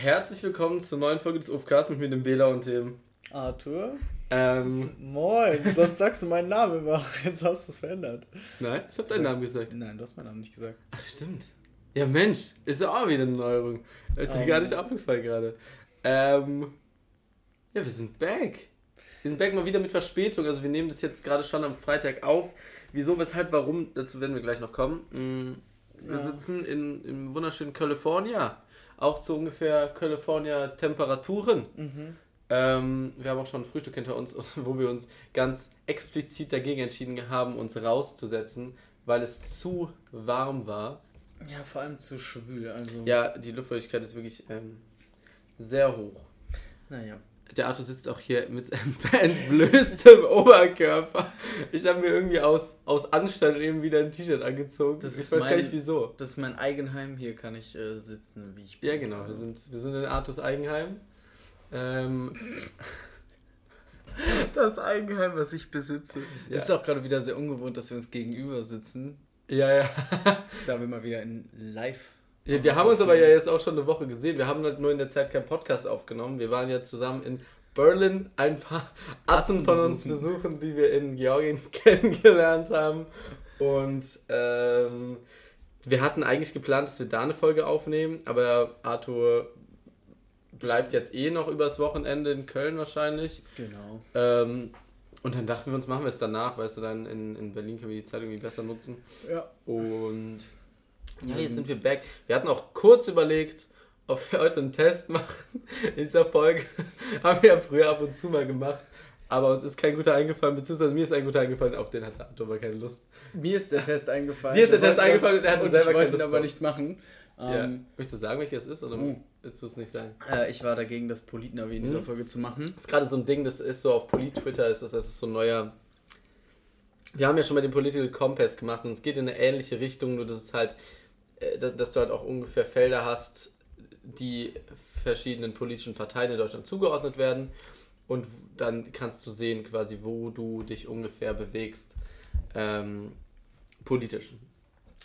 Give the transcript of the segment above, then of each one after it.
Herzlich willkommen zur neuen Folge des UFKs mit mir, dem Bela und dem Arthur. Ähm, Moin, sonst sagst du meinen Namen immer. Jetzt hast du es verändert. Nein, ich habe deinen Namen gesagt. Nein, du hast meinen Namen nicht gesagt. Ach, stimmt. Ja, Mensch, ist ja auch wieder eine Neuerung. Ist dir Oh gar nicht abgefallen gerade. Ähm, ja, wir sind back. Wir sind back mal wieder mit Verspätung. Also wir nehmen das jetzt gerade schon am Freitag auf. Wieso, weshalb, warum, dazu werden wir gleich noch kommen. Mm, Wir Ja. sitzen in, im wunderschönen California. Auch zu ungefähr California Temperaturen. Mhm. Ähm, wir haben auch schon ein Frühstück hinter uns, wo wir uns ganz explizit dagegen entschieden haben, uns rauszusetzen, weil es zu warm war. Ja, vor allem zu schwül. Also, Ja, die Luftfeuchtigkeit ist wirklich ähm, sehr hoch. Naja. Der Arthur sitzt auch hier mit entblößtem Oberkörper. Ich habe mir irgendwie aus, aus Anstand eben wieder ein T-Shirt angezogen. Das ich ist weiß gar mein- nicht wieso. Das ist mein Eigenheim. Hier kann ich äh, sitzen, wie ich bin. Ja, genau. Wir sind, wir sind in Arthurs Eigenheim. Ähm, Das Eigenheim, was ich besitze. Ja. Es ist auch gerade wieder sehr ungewohnt, dass wir uns gegenüber sitzen. ja, ja. Da wir mal wieder in live. Ja, wir haben uns aber ja jetzt auch schon eine Woche gesehen. Wir haben halt nur in der Zeit keinen Podcast aufgenommen. Wir waren ja zusammen in Berlin ein paar Atzen von uns besuchen, die wir in Georgien kennengelernt haben. Und ähm, wir hatten eigentlich geplant, dass wir da eine Folge aufnehmen, aber Arthur bleibt jetzt eh noch übers Wochenende in Köln wahrscheinlich. Genau. Ähm, und dann dachten wir uns, machen wir es danach, weißt du, dann in, in Berlin können wir die Zeit irgendwie besser nutzen. Ja. Und ja, jetzt sind wir back. Wir hatten auch kurz überlegt, ob wir heute einen Test machen. In dieser Folge haben wir ja früher ab und zu mal gemacht. Aber uns ist kein guter eingefallen, beziehungsweise mir ist ein guter eingefallen, auf den hatte Arthur aber keine Lust. Mir ist der Test eingefallen. Dir ist der Test eingefallen und er hatte und selber ich wollte keine ihn Lust aber nicht machen. ja. Ähm, Möchtest du sagen, welches es ist oder Oh. willst du es nicht sagen? äh, ich war dagegen, das Politnavi in dieser Mhm. Folge zu machen. Das ist gerade so ein Ding, das ist so auf Polit-Twitter, ist das, das ist so ein neuer. Wir haben ja schon mal den Political Compass gemacht und es geht in eine ähnliche Richtung, nur dass es halt, dass, dass du halt auch ungefähr Felder hast, die verschiedenen politischen Parteien in Deutschland zugeordnet werden und dann kannst du sehen quasi, wo du dich ungefähr bewegst ähm, politisch.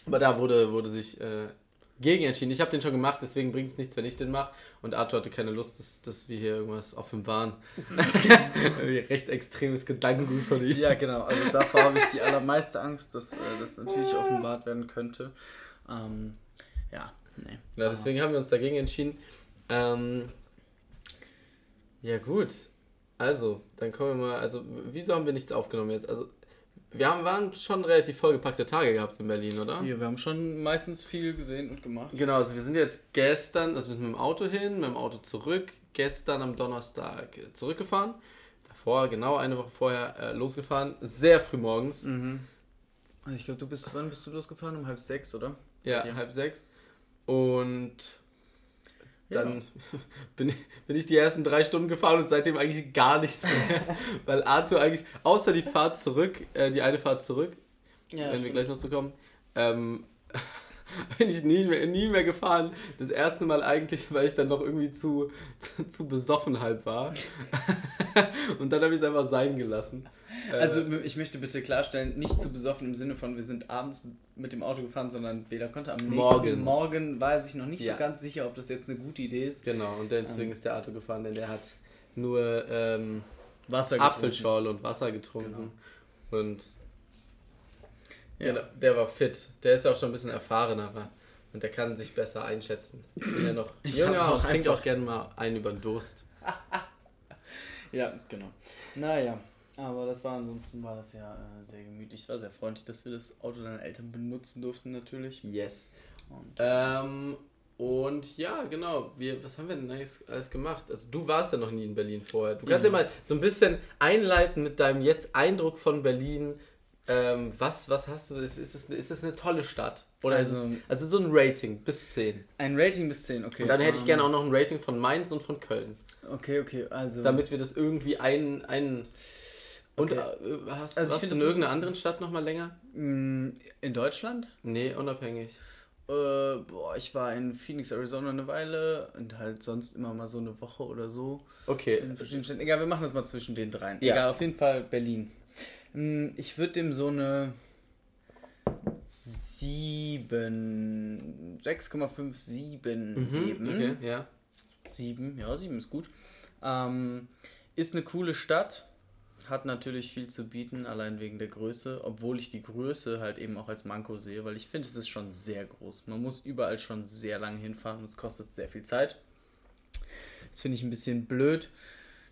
Aber da wurde, wurde sich äh, gegen entschieden. Ich habe den schon gemacht, deswegen bringt es nichts, wenn ich den mache. Und Arthur hatte keine Lust, dass, dass wir hier irgendwas offenbaren. Recht extremes Gedankengut von ihm. Ja, genau. Also davor habe ich die allermeiste Angst, dass äh, das natürlich offenbart werden könnte. Ähm, ja, nee. Ja, deswegen haben wir uns dagegen entschieden. Ähm, ja, gut. Also, dann kommen wir mal. Also, wieso haben wir nichts aufgenommen jetzt? Also, wir haben, waren schon relativ vollgepackte Tage gehabt in Berlin, oder? Ja, wir haben schon meistens viel gesehen und gemacht. Genau, also wir sind jetzt gestern, also mit dem Auto hin, mit dem Auto zurück, gestern am Donnerstag äh, zurückgefahren. Davor, genau eine Woche vorher, äh, losgefahren. Sehr früh morgens. Mhm. Also ich glaube, du bist, wann bist du losgefahren? Um halb sechs, oder? Ja, Ja. halb sechs. Und Ja. dann bin, ich, bin ich die ersten drei Stunden gefahren und seitdem eigentlich gar nichts mehr. Weil Arthur eigentlich, außer die Fahrt zurück, äh, die eine Fahrt zurück, Ja, wenn wir gleich noch zu kommen, ähm, bin ich nie mehr, nie mehr gefahren. Das erste Mal eigentlich, weil ich dann noch irgendwie zu, zu, zu besoffen halt war. und dann habe ich es einfach sein gelassen. Äh, Also ich möchte bitte klarstellen, nicht zu besoffen im Sinne von, wir sind abends mit dem Auto gefahren, sondern Bela konnte am nächsten Morgens. Morgen, war er sich noch nicht Ja. so ganz sicher, ob das jetzt eine gute Idee ist. genau, und deswegen ist der Arthur gefahren, denn der hat nur ähm, Wasser Apfelschorle und Wasser getrunken. Und Ja. genau, der war fit. Der ist ja auch schon ein bisschen erfahrener. Und der kann sich besser einschätzen. Wenn er noch Ich jünger auch trinkt einfach- auch gerne mal einen über den Durst. Ja, genau. Naja, aber das war ansonsten war das ja äh, sehr gemütlich. Es war sehr freundlich, dass wir das Auto deiner Eltern benutzen durften natürlich. Yes. Und, Ähm, und ja, genau. Wir, was haben wir denn alles, alles gemacht? Also du warst ja noch nie in Berlin vorher. Du kannst ja, Ja. mal so ein bisschen einleiten mit deinem jetzt Eindruck von Berlin. Ähm, was, was hast du? Ist, ist, es, ist es eine tolle Stadt? Oder also, Also- ist es, also so ein Rating bis 10. ein Rating bis 10, okay. Und dann hätte ich ähm, gerne auch noch ein Rating von Mainz und von Köln. Okay, okay, also. Damit wir das irgendwie ein. ein und Okay. äh, hast, Also find du in irgendeiner anderen Stadt noch mal länger? mh, in Deutschland? Nee, unabhängig. Äh, boah, ich war in Phoenix, Arizona eine Weile und halt sonst immer mal so eine Woche oder so. Okay. In verschiedenen Städten. Egal, wir machen das mal zwischen den dreien. Ja. Egal, auf jeden Fall Berlin. Mm, Ich würde dem so eine 7, 6,57 Mhm, geben. okay, ja. Sieben, ja, sieben ist gut. Ähm, ist eine coole Stadt, hat natürlich viel zu bieten, allein wegen der Größe, obwohl ich die Größe halt eben auch als Manko sehe, weil ich finde, es ist schon sehr groß. Man muss überall schon sehr lange hinfahren und es kostet sehr viel Zeit. Das finde ich ein bisschen blöd.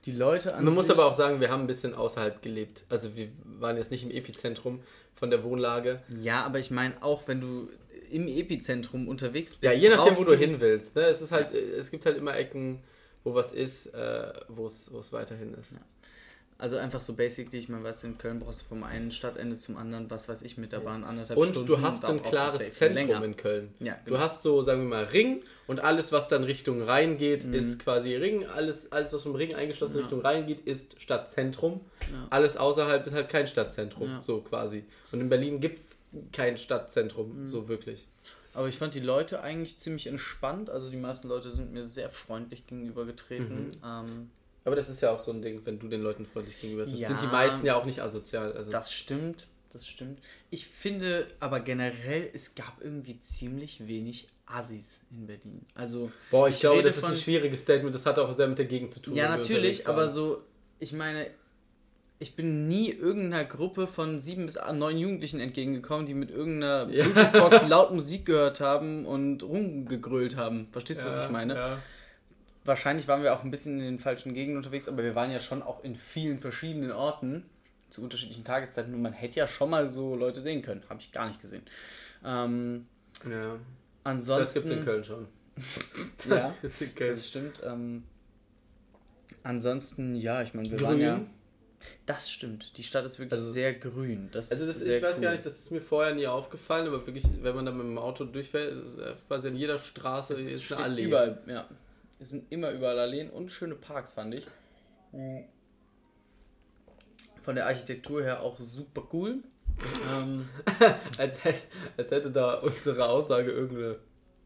Die Leute an Man muss aber auch sagen, wir haben ein bisschen außerhalb gelebt. Also wir waren jetzt nicht im Epizentrum von der Wohnlage. Ja, aber ich meine auch, wenn du im Epizentrum unterwegs bist. Ja, je nachdem, wo du hin willst. Ne? Es ist halt, ja. es gibt halt immer Ecken, wo was ist, äh, wo es weiterhin ist. Ja. Also einfach so basically, ich meine, weißt du, in Köln brauchst du vom einen Stadtende zum anderen, was weiß ich, mit der Bahn anderthalb und Stunden. Und du hast ein klares Zentrum länger. in Köln. Ja, genau. Du hast so, sagen wir mal, Ring und alles, was dann Richtung Rhein geht, mhm. ist quasi Ring. Alles, alles, was vom Ring eingeschlossen ja. Richtung Rhein geht, ist Stadtzentrum. Ja. Alles außerhalb ist halt kein Stadtzentrum, ja. so quasi. Und in Berlin gibt es kein Stadtzentrum, mhm. so wirklich. Aber ich fand die Leute eigentlich ziemlich entspannt. Also die meisten Leute sind mir sehr freundlich gegenübergetreten. Mhm. Ähm, aber das ist ja auch so ein Ding, wenn du den Leuten freundlich gegenüber bist. Ja, sind die meisten ja auch nicht asozial. Also. Das stimmt, das stimmt. Ich finde aber generell, es gab irgendwie ziemlich wenig Assis in Berlin. Also, Boah, ich, ich glaube, das ist ein schwieriges Statement. Das hat auch sehr mit der Gegend zu tun. Ja, natürlich, aber so, ich meine, ich bin nie irgendeiner Gruppe von sieben bis neun Jugendlichen entgegengekommen, die mit irgendeiner ja. Box laut Musik gehört haben und rumgegrölt haben. Verstehst du, ja, was ich meine? Ja wahrscheinlich waren wir auch ein bisschen in den falschen Gegenden unterwegs, aber wir waren ja schon auch in vielen verschiedenen Orten zu unterschiedlichen Tageszeiten und man hätte ja schon mal so Leute sehen können. Habe ich gar nicht gesehen. Ähm, ja. Ansonsten. Das gibt es in Köln schon. ja, das, das stimmt. Ähm, ansonsten, ja, ich meine, wir grün. waren ja. Das stimmt. Die Stadt ist wirklich also, sehr grün. Das also das, ich weiß cool. gar nicht, das ist mir vorher nie aufgefallen, aber wirklich, wenn man da mit dem Auto durchfährt, quasi an jeder Straße ist eine Allee. Überall, ja. Es sind immer überall Alleen und schöne Parks, fand ich. Von der Architektur her auch super cool. ähm, als, hätte, als hätte da unsere Aussage irgendeine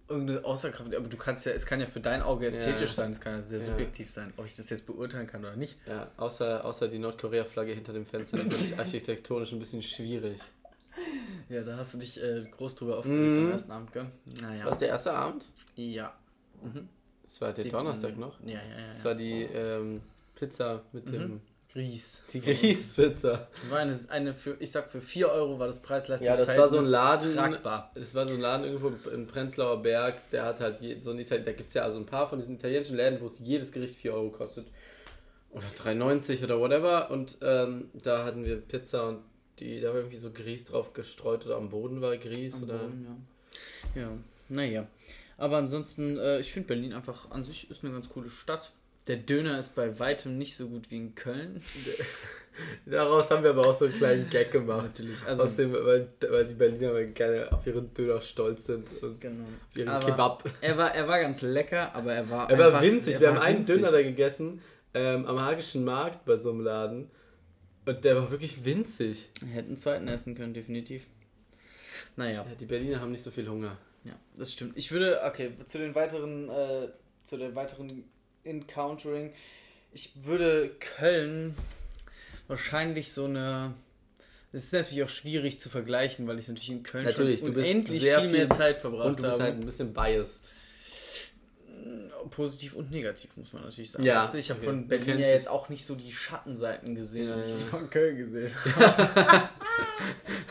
irgendeine Aussagekraft, aber du kannst ja, es kann ja für dein Auge ästhetisch ja. sein, es kann ja sehr ja. subjektiv sein, ob ich das jetzt beurteilen kann oder nicht. Ja, außer, außer die Nordkorea-Flagge hinter dem Fenster, finde ich architektonisch ein bisschen schwierig. Ja, da hast du dich äh, groß drüber aufgeregt mm. am ersten Abend, gell? Naja. Was der erste Abend? Ja. Mhm. Das war der die Donnerstag noch? Ja, ja, ja. Das war die ähm, Pizza mit mhm. dem. Grieß. Die Grießpizza. War eine, eine für, ich sag für 4 Euro war das preisleistig. Ja, das war so ein Laden. Tragbar. Das war so ein Laden irgendwo in Prenzlauer Berg, der hat halt je, so ein Italien, da gibt es ja also ein paar von diesen italienischen Läden, wo es jedes Gericht 4 Euro kostet. Oder 3,90 oder whatever. Und ähm, da hatten wir Pizza und die, da war irgendwie so Grieß drauf gestreut oder am Boden war Grieß. Am oder Boden, ja. ja, naja. Aber ansonsten, äh, ich finde Berlin einfach an sich ist eine ganz coole Stadt. Der Döner ist bei weitem nicht so gut wie in Köln. Daraus haben wir aber auch so einen kleinen Gag gemacht. Natürlich. Also, Aus dem, weil, weil die Berliner gerne auf ihren Döner stolz sind und genau. auf ihren aber Kebab. Er war, er war ganz lecker, aber er war. Er war winzig. Er wir war haben winzig. einen Döner da gegessen ähm, am Hagischen Markt bei so einem Laden. Und der war wirklich winzig. Wir hätten einen zweiten essen können, definitiv. Naja. Ja, die Berliner haben nicht so viel Hunger. Ja, das stimmt. Ich würde, okay, zu den weiteren, äh, zu den weiteren Encountering, ich würde Köln wahrscheinlich so eine. Das ist natürlich auch schwierig zu vergleichen, weil ich natürlich in Köln natürlich, schon unendlich viel, viel mehr Zeit verbracht habe. Und du bist halt ein bisschen biased. Positiv und negativ, muss man natürlich sagen. Ja, ich habe okay. von Berlin ja jetzt auch nicht so die Schattenseiten gesehen, ja, wie ich es von Köln gesehen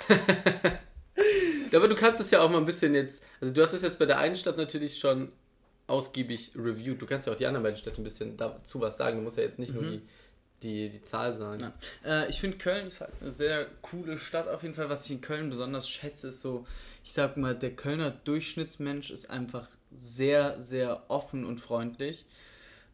habe. Aber du kannst es ja auch mal ein bisschen jetzt, also du hast es jetzt bei der einen Stadt natürlich schon ausgiebig reviewed. Du kannst ja auch die anderen beiden Städte ein bisschen dazu was sagen. Du musst ja jetzt nicht mhm. nur die, die, die Zahl sagen. Äh, ich finde Köln ist halt eine sehr coole Stadt auf jeden Fall. Was ich in Köln besonders schätze, ist so, ich sag mal, der Kölner Durchschnittsmensch ist einfach sehr, sehr offen und freundlich.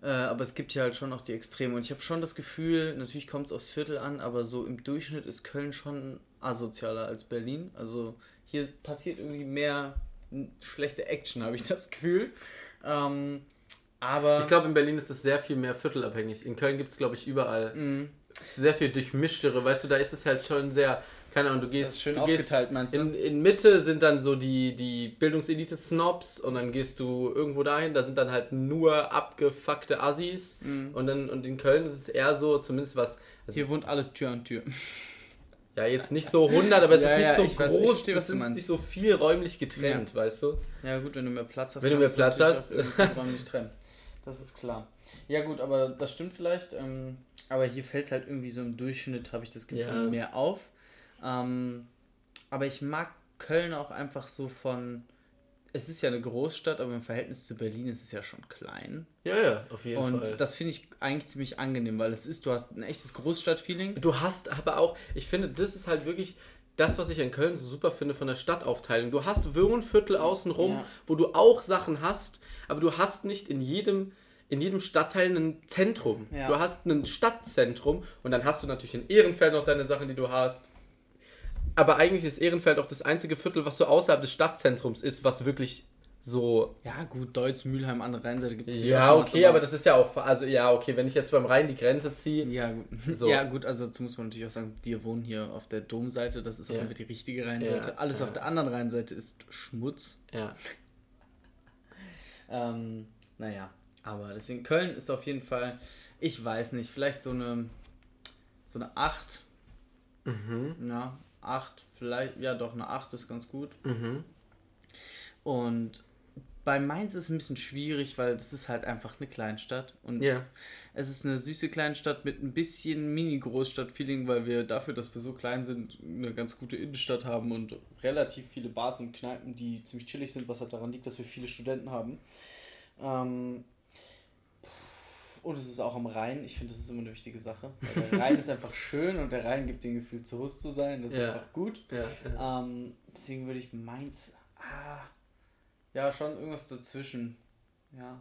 Äh, aber es gibt ja halt schon auch die Extreme. Und ich habe schon das Gefühl, natürlich kommt es aufs Viertel an, aber so im Durchschnitt ist Köln schon asozialer als Berlin. Also hier passiert irgendwie mehr schlechte Action, habe ich das Gefühl. Ähm, aber ich glaube, in Berlin ist es sehr viel mehr viertelabhängig. In Köln gibt es, glaube ich, überall mm. sehr viel durchmischtere. Weißt du, da ist es halt schon sehr, keine Ahnung, du gehst. Schön du aufgeteilt, gehst, meinst du? In, in Mitte sind dann so die, die Bildungselite-Snobs und dann gehst du irgendwo dahin, da sind dann halt nur abgefuckte Assis. Mm. Und, dann, und in Köln ist es eher so, zumindest was. Also Hier wohnt alles Tür an Tür. Ja, jetzt nicht so 100, aber es ja, ist nicht ja, so groß, weiß, verstehe, das ist meinst. nicht so viel räumlich getrennt, ja. weißt du? Ja gut, wenn du mehr Platz hast, wenn du mehr Platz hast, räumlich trennen. Das ist klar. Ja gut, aber das stimmt vielleicht. Ähm, aber hier fällt es halt irgendwie so im Durchschnitt, habe ich das Gefühl, mehr auf. Ähm, aber ich mag Köln auch einfach so von. Es ist ja eine Großstadt, aber im Verhältnis zu Berlin ist es ja schon klein. Ja, ja, auf jeden und Fall. Und das finde ich eigentlich ziemlich angenehm, weil es ist, du hast ein echtes Großstadtfeeling. Du hast aber auch, ich finde, das ist halt wirklich das, was ich in Köln so super finde von der Stadtaufteilung. Du hast Wohnviertel außenrum, ja. wo du auch Sachen hast, aber du hast nicht in jedem in jedem Stadtteil ein Zentrum. Ja. Du hast ein Stadtzentrum und dann hast du natürlich in Ehrenfeld noch deine Sachen, die du hast. Aber eigentlich ist Ehrenfeld auch das einzige Viertel, was so außerhalb des Stadtzentrums ist, was wirklich so. Ja, gut, Deutz, Mülheim an der Rheinseite gibt es Ja, okay, aber das ist ja auch. Also, ja, okay, wenn ich jetzt beim Rhein die Grenze ziehe. Ja, so. ja, gut, also dazu muss man natürlich auch sagen, wir wohnen hier auf der Domseite, das ist auch ja. die richtige Rheinseite. Ja, Alles ja. auf der anderen Rheinseite ist Schmutz. Ja. ähm, naja, aber deswegen, Köln ist auf jeden Fall, ich weiß nicht, vielleicht so eine, so eine 8. Mhm. Ja, 8, vielleicht, ja doch, eine 8 ist ganz gut. Mhm. Und bei Mainz ist es ein bisschen schwierig, weil das ist halt einfach eine Kleinstadt. Und yeah. es ist eine süße Kleinstadt mit ein bisschen Mini-Großstadt-Feeling, weil wir dafür, dass wir so klein sind, eine ganz gute Innenstadt haben und relativ viele Bars und Kneipen, die ziemlich chillig sind, was halt daran liegt, dass wir viele Studenten haben. Ähm, und es ist auch am Rhein. Ich finde, das ist immer eine wichtige Sache. der Rhein ist einfach schön und der Rhein gibt dem Gefühl, zu Hause zu sein. Das ist ja. einfach gut. Ja. Ähm, deswegen würde ich Mainz. Ah, ja, schon irgendwas dazwischen. Ja.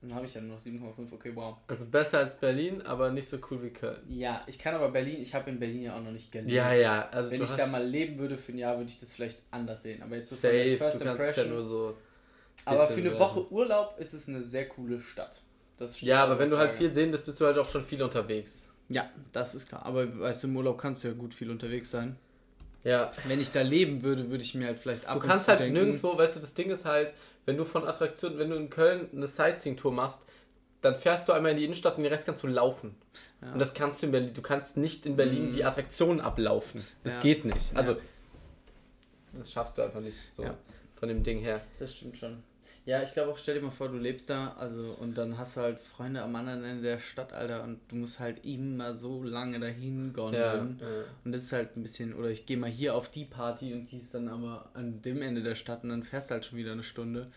Dann habe ich ja nur noch 7,5. Okay, wow. Also besser als Berlin, aber nicht so cool wie Köln. Ja, ich kann aber Berlin, ich habe in Berlin ja auch noch nicht gelebt. Ja, ja. Also Wenn ich da mal leben würde für ein Jahr, würde ich das vielleicht anders sehen. Aber jetzt so safe, von der First Impression. Ja nur so aber für eine Woche Urlaub ist es eine sehr coole Stadt ja, aber wenn du halt viel sehen bist, bist du halt auch schon viel unterwegs. Ja, das ist klar. Aber weißt du, im Urlaub kannst du ja gut viel unterwegs sein. Ja. Wenn ich da leben würde, würde ich mir halt vielleicht ab Du kannst halt denken, nirgendwo, weißt du, das Ding ist halt, wenn du von Attraktionen, wenn du in Köln eine Sightseeing-Tour machst, dann fährst du einmal in die Innenstadt und den Rest kannst du laufen. Ja. Und das kannst du in Berlin. Du kannst nicht in Berlin mhm. die Attraktionen ablaufen. Das ja. geht nicht. Also, das schaffst du einfach nicht so von dem Ding her. Das stimmt schon. Ja, ich glaube auch, stell dir mal vor, du lebst da, also und dann hast du halt Freunde am anderen Ende der Stadt, Alter, und du musst halt immer so lange dahin gondeln. Ja, ja. Und das ist halt ein bisschen, oder ich gehe mal hier auf die Party und die ist dann aber an dem Ende der Stadt und dann fährst du halt schon wieder eine Stunde.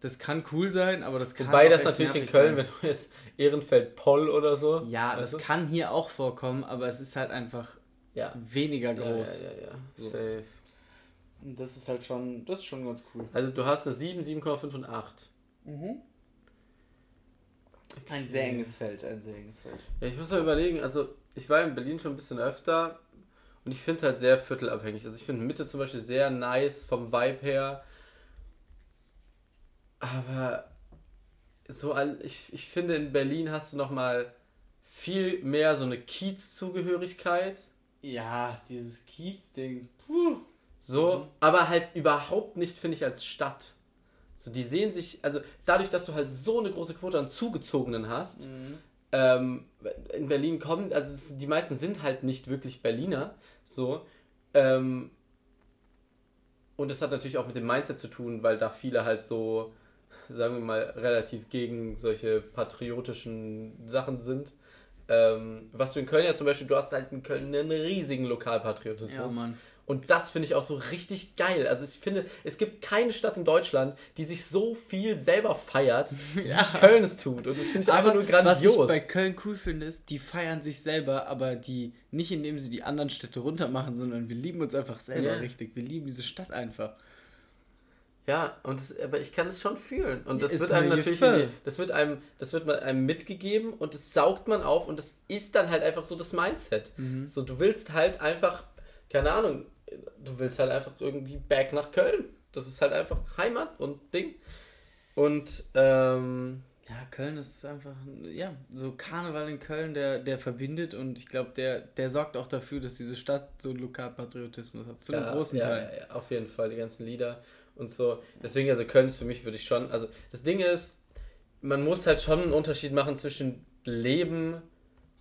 Das kann cool sein, aber das kann Wobei das natürlich in Köln, sein. wenn du jetzt Ehrenfeld Poll oder so. Ja, das du? kann hier auch vorkommen, aber es ist halt einfach ja. weniger groß. Ja, ja, ja. So. Safe. Das ist halt schon, das ist schon ganz cool. Also du hast eine 7, 7,5 und 8. Mhm. Okay. Ein sehr enges Feld, ein sehr enges Feld. Ja, ich muss mal überlegen, also ich war in Berlin schon ein bisschen öfter und ich finde es halt sehr viertelabhängig. Also ich finde Mitte zum Beispiel sehr nice vom Vibe her. Aber so ein, ich, ich finde in Berlin hast du nochmal viel mehr so eine Kiez-Zugehörigkeit. Ja, dieses Kiez-Ding. Puh. So, mhm. aber halt überhaupt nicht, finde ich, als Stadt. So, die sehen sich, also dadurch, dass du halt so eine große Quote an Zugezogenen hast, mhm. ähm, in Berlin kommen, also die meisten sind halt nicht wirklich Berliner, so, ähm, und das hat natürlich auch mit dem Mindset zu tun, weil da viele halt so, sagen wir mal, relativ gegen solche patriotischen Sachen sind. Ähm, was du in Köln ja zum Beispiel, du hast halt in Köln einen riesigen Lokalpatriotismus. Ja, Mann. Und das finde ich auch so richtig geil. Also ich finde, es gibt keine Stadt in Deutschland, die sich so viel selber feiert, ja. wie Köln es tut. Und das finde ich aber einfach nur grandios. Was ich bei Köln cool finde, ist, die feiern sich selber, aber die nicht indem sie die anderen Städte runtermachen, sondern wir lieben uns einfach selber ja. richtig. Wir lieben diese Stadt einfach. Ja, und das, aber ich kann es schon fühlen. Und das ist wird einem natürlich, die, das wird einem, das wird einem mitgegeben und das saugt man auf und das ist dann halt einfach so das Mindset. Mhm. So, du willst halt einfach, keine Ahnung, du willst halt einfach irgendwie back nach Köln. Das ist halt einfach Heimat und Ding. Und ähm, ja, Köln ist einfach, ja, so Karneval in Köln, der, der verbindet und ich glaube, der, der sorgt auch dafür, dass diese Stadt so einen Lokalpatriotismus hat. Zu einem ja, großen ja, Teil. Ja, auf jeden Fall, die ganzen Lieder und so. Deswegen, also Köln ist für mich, würde ich schon, also das Ding ist, man muss halt schon einen Unterschied machen zwischen Leben,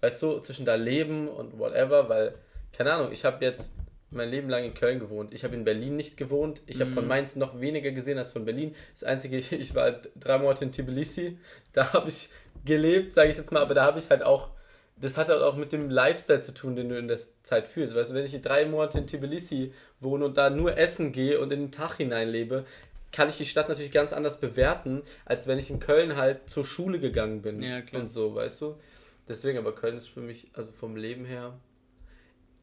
weißt du, zwischen da Leben und whatever, weil, keine Ahnung, ich habe jetzt mein Leben lang in Köln gewohnt. Ich habe in Berlin nicht gewohnt. Ich habe von Mhm. Mainz noch weniger gesehen als von Berlin. Das Einzige, ich war drei Monate in Tbilisi. Da habe ich gelebt, sage ich jetzt mal. Aber da habe ich halt auch, das hat halt auch mit dem Lifestyle zu tun, den du in der Zeit fühlst. Weißt du, wenn ich drei Monate in Tbilisi wohne und da nur essen gehe und in den Tag hineinlebe, kann ich die Stadt natürlich ganz anders bewerten, als wenn ich in Köln halt zur Schule gegangen bin. Ja, klar. Und so, weißt du? Deswegen, aber Köln ist für mich, also vom Leben her,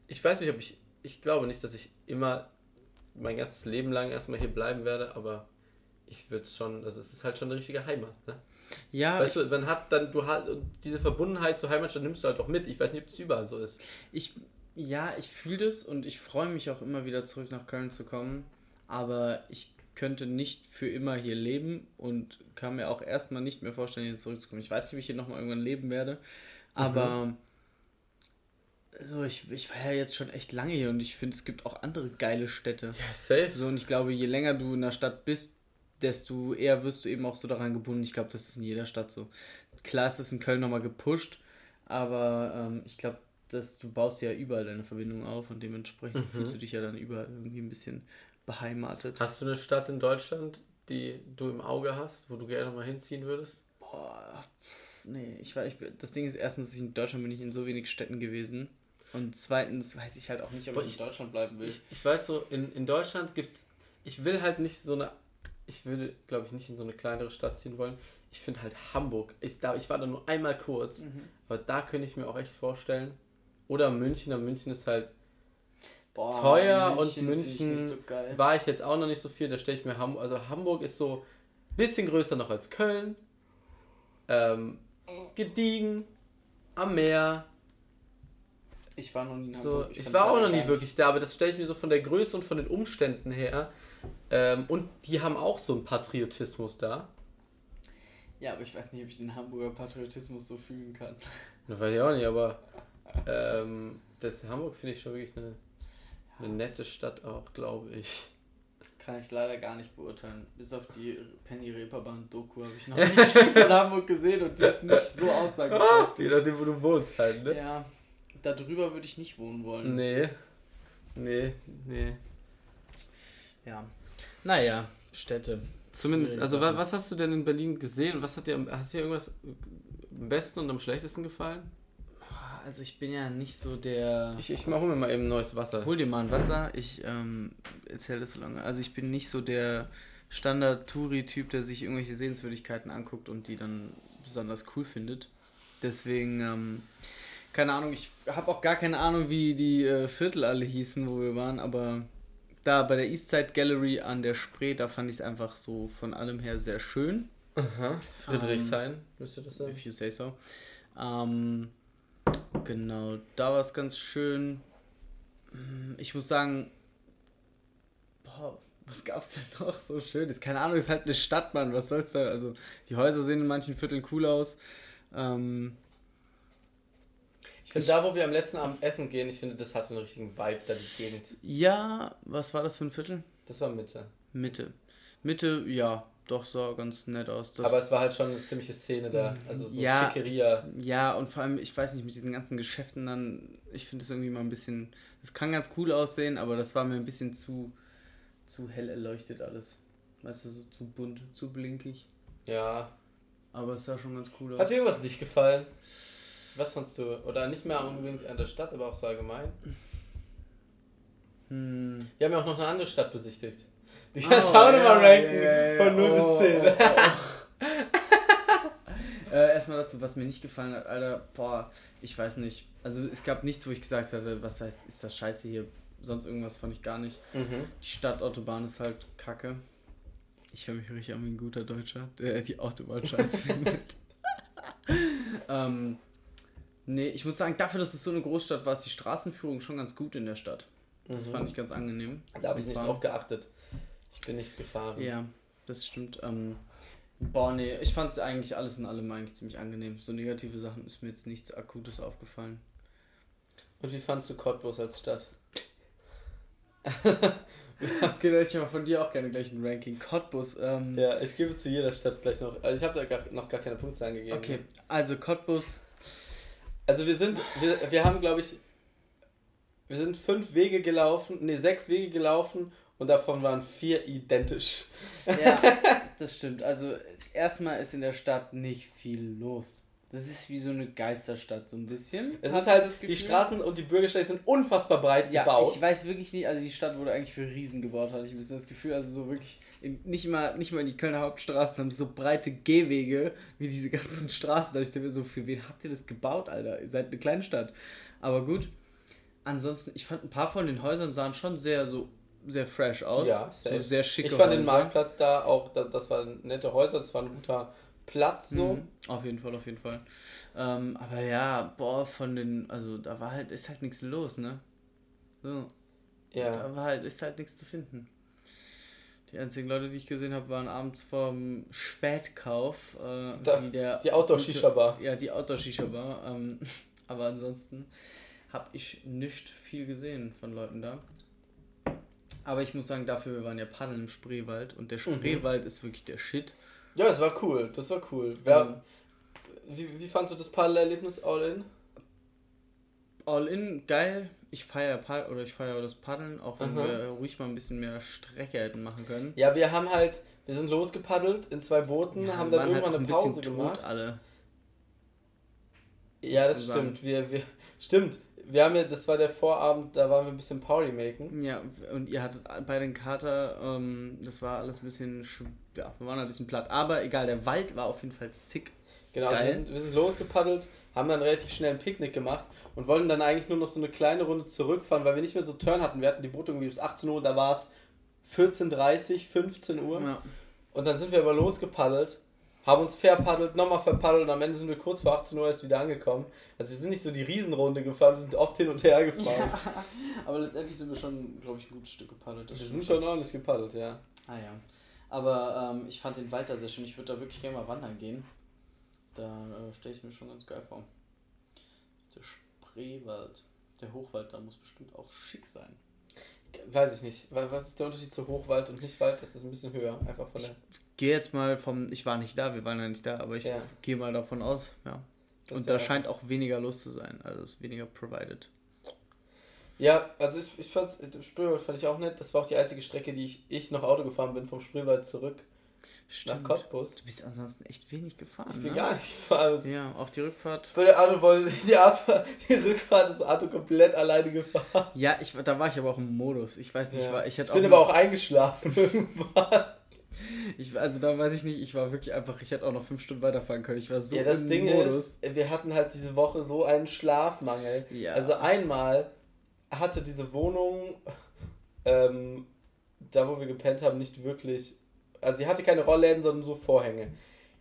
ich weiß nicht, ob ich, ich glaube nicht, dass ich immer mein ganzes Leben lang erstmal hier bleiben werde, aber ich würde es schon, also es ist halt schon eine richtige Heimat, ne? Ja, weißt du, man hat dann, du hast, diese Verbundenheit zur Heimatstadt nimmst du halt auch mit. Ich weiß nicht, ob das überall so ist. Ich, ja, ich fühle das und ich freue mich auch immer wieder zurück nach Köln zu kommen. Aber ich könnte nicht für immer hier leben und kann mir auch erstmal nicht mehr vorstellen, hier zurückzukommen. Ich weiß nicht, wie ich hier nochmal irgendwann leben werde. Aber also ich, ich war ja jetzt schon echt lange hier und ich finde, es gibt auch andere geile Städte. Ja, safe. So, und ich glaube, je länger du in der Stadt bist, desto eher wirst du eben auch so daran gebunden. Ich glaube, das ist in jeder Stadt so. Klar ist es in Köln nochmal gepusht, aber ähm, ich glaube, dass du baust ja überall deine Verbindung auf und dementsprechend Mhm. fühlst du dich ja dann überall irgendwie ein bisschen beheimatet. Hast du eine Stadt in Deutschland, die du im Auge hast, wo du gerne mal hinziehen würdest? Boah, nee, ich war, ich, das Ding ist erstens, in Deutschland bin ich in so wenig Städten gewesen. Und zweitens weiß ich halt auch nicht, ob Boah, ich ich- in Deutschland bleiben will. Ich, ich weiß so, in, in Deutschland gibt's. Ich will halt nicht so eine. Ich würde, glaube ich, nicht in so eine kleinere Stadt ziehen wollen. Ich finde halt Hamburg. Ich, da, ich war da nur einmal kurz, Mhm. aber da könnte ich mir auch echt vorstellen. Oder München, aber München ist halt. Boah, teuer und find ich München nicht so geil. War ich jetzt auch noch nicht so viel, da stelle ich mir Hamburg. Also Hamburg ist so ein bisschen größer noch als Köln. Ähm, gediegen, am Meer. Ich war noch nie in So, Hamburg. ich kann's war auch noch nie wirklich da, aber das stelle ich mir so von der Größe und von den Umständen her. Ähm, und die haben auch so einen Patriotismus da. Ja, aber ich weiß nicht, ob ich den Hamburger Patriotismus so fühlen kann. Das weiß ich auch nicht, aber ähm, das Hamburg finde ich schon wirklich eine, eine nette Stadt auch, glaube ich. Kann ich leider gar nicht beurteilen. Bis auf die Penny Reeperbahn Doku habe ich noch nicht viel von Hamburg gesehen und die ist nicht so Je aussagekräftig. nachdem, wo du wohnst halt, ne? Ja, da drüber würde ich nicht wohnen wollen. Nee. Nee, nee. Ja. Naja, Städte. Zumindest, also wa- was hast du denn in Berlin gesehen und was hat dir, am- hast dir irgendwas am besten und am schlechtesten gefallen? Also ich bin ja nicht so der... Ich, ich mach hol mir mal eben neues Wasser. Hol dir mal ein Wasser, ich ähm, erzähle das so lange. Also ich bin nicht so der Standard-Touri-Typ, der sich irgendwelche Sehenswürdigkeiten anguckt und die dann besonders cool findet. Deswegen, ähm, keine Ahnung, ich habe auch gar keine Ahnung, wie die äh, Viertel alle hießen, wo wir waren, aber da bei der Eastside Gallery an der Spree, da fand ich es einfach so von allem her sehr schön. Aha. Friedrichshain, müsste das sein? If you say so. Ähm, genau, da war es ganz schön. Hm, Ich muss sagen, boah, was gab's denn noch so Schönes? Keine Ahnung, ist halt eine Stadt, Mann. Was soll's da? Also, die Häuser sehen in manchen Vierteln cool aus. Ähm, Ich finde, da, wo wir am letzten Abend essen gehen, ich finde, das hatte einen richtigen Vibe, da die Gegend. ja, was war das für ein Viertel? Das war Mitte. Mitte. Mitte, ja, doch, sah ganz nett aus. Das Aber es war halt schon eine ziemliche Szene da. Also so Ja. Schickeria. Ja, und vor allem, ich weiß nicht, mit diesen ganzen Geschäften dann, ich finde das irgendwie mal ein bisschen, das kann ganz cool aussehen, aber das war mir ein bisschen zu, zu hell erleuchtet alles. Weißt du, so zu bunt, zu blinkig. Ja. Aber es sah schon ganz cool aus. Hat dir irgendwas nicht gefallen? Was fandst du? Oder nicht mehr unbedingt an der Stadt, aber auch so allgemein? Hm. Wir haben ja auch noch eine andere Stadt besichtigt. Die Oh, kannst du auch nochmal ranken. ja, ja, von 0 oh, bis 10. oh, oh. äh, erstmal dazu, was mir nicht gefallen hat, Alter, boah, ich weiß nicht. Also es gab nichts, wo ich gesagt hatte, was heißt, ist das scheiße hier, sonst irgendwas fand ich gar nicht. Mhm. Die Stadtautobahn ist halt kacke. Ich höre mich richtig an wie ein guter Deutscher, der die Autobahn scheiße findet. ähm, nee, ich muss sagen, dafür, dass es so eine Großstadt war, ist die Straßenführung schon ganz gut in der Stadt. Das Mhm. fand ich ganz angenehm. Da habe ich nicht Fahren. drauf geachtet. Ich bin nicht gefahren. Ja, das stimmt. Ähm, boah, nee, ich fand es eigentlich alles in allem eigentlich ziemlich angenehm. So negative Sachen ist mir jetzt nichts Akutes aufgefallen. Und wie fandst du Cottbus als Stadt? Hätte ich aber von dir auch gerne gleich ein Ranking. Cottbus, ähm, Ja, ich gebe zu jeder Stadt gleich noch. Also ich habe da gar, noch gar keine Punkte angegeben. Okay, also Cottbus, Also wir sind, wir, wir haben glaube ich, wir sind fünf Wege gelaufen, ne, sechs Wege gelaufen und davon waren vier identisch. Ja, das stimmt. Also erstmal ist in der Stadt nicht viel los. Das ist wie so eine Geisterstadt, so ein bisschen. Es ist halt, die Straßen und die Bürgersteige sind unfassbar breit ja, gebaut. Ich weiß wirklich nicht, also die Stadt wurde eigentlich für Riesen gebaut, hatte ich ein bisschen das Gefühl. Also so wirklich, in, nicht, mal, nicht mal in die Kölner Hauptstraßen haben so breite Gehwege wie diese ganzen Straßen. Da ich denke mir so, für wen habt ihr das gebaut, Alter? Ihr seid eine Kleinstadt. Aber gut. Ansonsten, ich fand ein paar von den Häusern sahen schon sehr so sehr fresh aus. Ja, so sehr schick. Ich fand Häuser. den Marktplatz da auch, das waren nette Häuser, das war ein guter Platz so. Mhm, auf jeden Fall, auf jeden Fall. Ähm, aber ja, boah, von den, also da war halt, ist halt nichts los, ne? So. Ja. Da war halt, ist halt nichts zu finden. Die einzigen Leute, die ich gesehen habe, waren abends vorm Spätkauf. Äh, da, der die Outdoor-Shisha-Bar. Ja, die Outdoor-Shisha-Bar. Ähm, aber ansonsten habe ich nicht viel gesehen von Leuten da. Aber ich muss sagen, dafür, wir waren ja paddeln im Spreewald und der mhm. Spreewald mhm. ist wirklich der Shit. Ja, es war cool, das war cool. Wir ähm, wie, wie fandest du das Paddelerlebnis All In? All In, geil. Ich feiere oder ich feiere das Paddeln, auch wenn Aha. wir ruhig mal ein bisschen mehr Strecke hätten machen können. Ja, wir haben halt, wir sind losgepaddelt in zwei Booten, ja, haben dann irgendwann halt eine Pause gemacht. alle. Ja, das stimmt. Wir, wir, stimmt. Wir haben ja, das war der Vorabend, da waren wir ein bisschen Party machen. Ja, und ihr hattet bei den Kater, ähm, das war alles ein bisschen, ja, wir waren ein bisschen platt. Aber egal, der Wald war auf jeden Fall sick. Genau, also wir sind, wir sind losgepaddelt, haben dann relativ schnell ein Picknick gemacht und wollten dann eigentlich nur noch so eine kleine Runde zurückfahren, weil wir nicht mehr so Turn hatten. Wir hatten die Boote irgendwie bis 18 Uhr, da war es 14.30 15 Uhr. Ja. Und dann sind wir aber losgepaddelt haben uns verpaddelt, nochmal verpaddelt und am Ende sind wir kurz vor 18 Uhr erst wieder angekommen. Also wir sind nicht so die Riesenrunde gefahren, wir sind oft hin und her gefahren. Ja, aber letztendlich sind wir schon, glaube ich, ein gutes Stück gepaddelt. wir sind schon ordentlich gepaddelt, ja. Ah ja. Aber ähm, ich fand den Wald da sehr schön. Ich würde da wirklich gerne mal wandern gehen. Da äh, stelle ich mir schon ganz geil vor. Der Spreewald, der Hochwald, da muss bestimmt auch schick sein. Weiß ich nicht. Was ist der Unterschied zu Hochwald und Nichtwald? Das ist ein bisschen höher, einfach von der. Ich gehe jetzt mal vom. Ich war nicht da, wir waren ja nicht da, aber ich ja. gehe mal davon aus, ja. Das und da scheint auch weniger los zu sein, also ist weniger provided. Ja, also ich, ich fand's, Spreewald fand ich auch nett. Das war auch die einzige Strecke, die ich, ich noch Auto gefahren bin vom Spreewald zurück. Stimmt. Nach Cottbus. Du bist ansonsten echt wenig gefahren. Ich bin ne? gar nicht gefahren. Ja, auch die Rückfahrt. Für der Auto wollte die, Auto, die Rückfahrt ist Auto komplett alleine gefahren. Ja, ich, da war ich aber auch im Modus. Ich weiß nicht, ja. ich, war, ich, ich bin aber auch eingeschlafen irgendwann. Ich, also da weiß ich nicht, ich war wirklich einfach, ich hätte auch noch fünf Stunden weiterfahren können. Ich war so ja, das im Ding Modus. Ist, wir hatten halt diese Woche so einen Schlafmangel. Ja. Also einmal hatte diese Wohnung, ähm, da wo wir gepennt haben, nicht wirklich also sie hatte keine Rollläden, sondern so Vorhänge.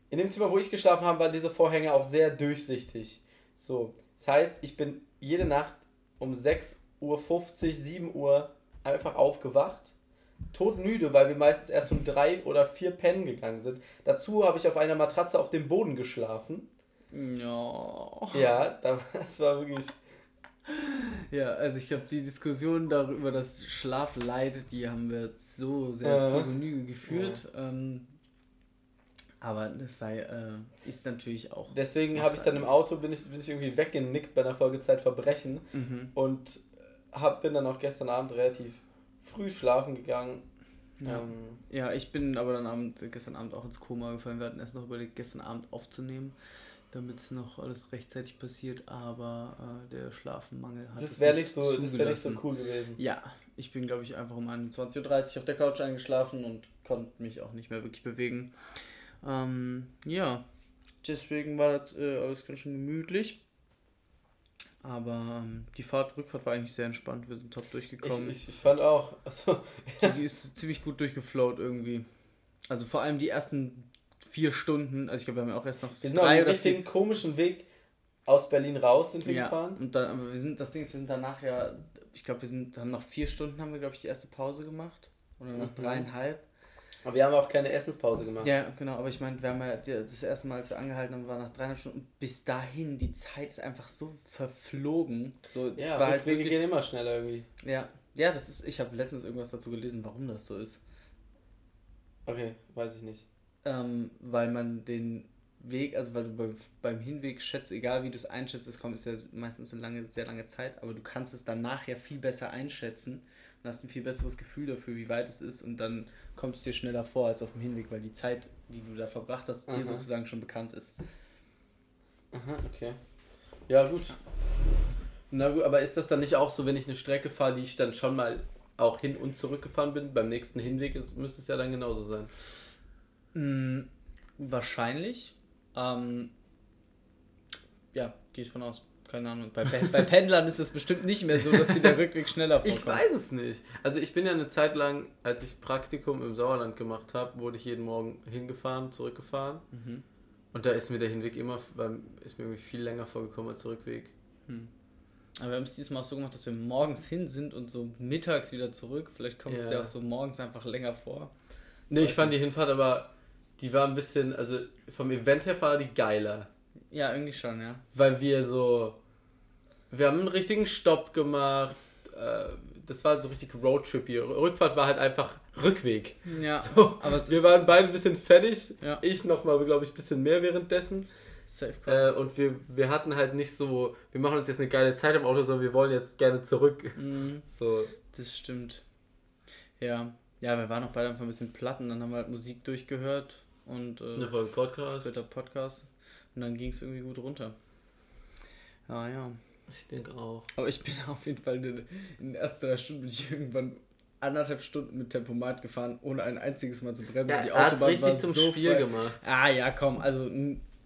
In dem Zimmer, wo ich geschlafen habe, waren diese Vorhänge auch sehr durchsichtig. So, das heißt, ich bin jede Nacht um 6.50 Uhr, 7 Uhr einfach aufgewacht. Todmüde, weil wir meistens erst um drei oder vier pennen gegangen sind. Dazu habe ich auf einer Matratze auf dem Boden geschlafen. Ja. Ja, das war wirklich. Ja, also ich glaube, die Diskussion darüber das Schlafleid, die haben wir so sehr äh, zur Genüge geführt. Ja. Ähm, aber das sei, äh, ist natürlich auch. Deswegen habe ich dann im Auto, bin ich, bin ich irgendwie weggenickt bei einer Folgezeit Verbrechen mhm. und hab, bin dann auch gestern Abend relativ früh schlafen gegangen. Ja. Ähm, ja, ich bin aber dann Abend, gestern Abend auch ins Koma gefallen. Wir hatten erst noch überlegt, gestern Abend aufzunehmen damit es noch alles rechtzeitig passiert, aber äh, der Schlafenmangel hat das wäre nicht, so, das wär nicht so cool gewesen. Ja, ich bin glaube ich einfach um 21.30 Uhr auf der Couch eingeschlafen und konnte mich auch nicht mehr wirklich bewegen. Ähm, ja, deswegen war das äh, alles ganz schön gemütlich. Aber ähm, die Fahrt, Rückfahrt war eigentlich sehr entspannt. Wir sind top durchgekommen. Ich, ich, ich fand auch. Also, die, die ist ziemlich gut durchgeflowt irgendwie. Also vor allem die ersten vier Stunden, also ich glaube, wir haben ja auch erst noch wir drei oder vier... komischen Weg aus Berlin raus sind wir ja, gefahren. Und dann, aber wir sind, das Ding ist, wir sind danach ja, ich glaube, wir sind, haben nach vier Stunden haben wir, glaube ich, die erste Pause gemacht. Oder nach mhm. dreieinhalb. Aber wir haben auch keine Essenspause gemacht. Ja, genau, aber ich meine, wir haben ja das erste Mal, als wir angehalten haben, war nach dreieinhalb Stunden. Bis dahin, die Zeit ist einfach so verflogen. So, das ja, war halt wirklich, gehen immer schneller irgendwie. Ja, ja, das ist, ich habe letztens irgendwas dazu gelesen, warum das so ist. Okay, weiß ich nicht ähm, weil man den Weg, also weil du beim, beim Hinweg schätzt, egal wie du es einschätzt, es kommt ist ja meistens eine lange, sehr lange Zeit, aber du kannst es danach ja viel besser einschätzen und hast ein viel besseres Gefühl dafür, wie weit es ist und dann kommt es dir schneller vor als auf dem Hinweg, weil die Zeit, die du da verbracht hast, Aha. dir sozusagen schon bekannt ist. Aha, okay. Ja, gut. Na gut, aber ist das dann nicht auch so, wenn ich eine Strecke fahre, die ich dann schon mal auch hin und zurück gefahren bin? Beim nächsten Hinweg ist, müsste es ja dann genauso sein. Mm, wahrscheinlich. Ähm, ja, gehe ich von aus. Keine Ahnung. Bei, bei Pendlern ist es bestimmt nicht mehr so, dass sie der Rückweg schneller vorkommt. Ich weiß es nicht. Also ich bin ja eine Zeit lang, als ich Praktikum im Sauerland gemacht habe, wurde ich jeden Morgen hingefahren, zurückgefahren. Mhm. Und da ist mir der Hinweg immer, ist mir irgendwie viel länger vorgekommen als der Rückweg. Aber wir haben es diesmal auch so gemacht, dass wir morgens hin sind und so mittags wieder zurück. Vielleicht kommt es Ja. auch so morgens einfach länger vor. Nee, ich fand die Hinfahrt aber, die war ein bisschen, also vom Event her war die geiler. Ja, irgendwie schon, ja. weil wir so, wir haben einen richtigen Stopp gemacht. Äh, das war so richtig Roadtrip hier. Rückfahrt war halt einfach Rückweg. Ja, So, aber es wir waren beide ein bisschen fertig. Ja. Ich nochmal, glaube ich, ein bisschen mehr währenddessen. safe. Äh, und wir, wir hatten halt nicht so, wir machen uns jetzt eine geile Zeit im Auto, sondern wir wollen jetzt gerne zurück. Mhm, So, das stimmt. Ja. Ja, wir waren auch beide einfach ein bisschen platt und dann haben wir halt Musik durchgehört und äh, eine Folge Podcast. später Podcast. Und dann ging es irgendwie gut runter. Ja, ja. Ich denke auch. Aber ich bin auf jeden Fall in den, ersten drei Stunden bin ich irgendwann anderthalb Stunden mit Tempomat gefahren, ohne ein einziges Mal zu bremsen. Ja, Die Autobahn richtig war zum so Spiel frei. gemacht. Ah ja, komm, also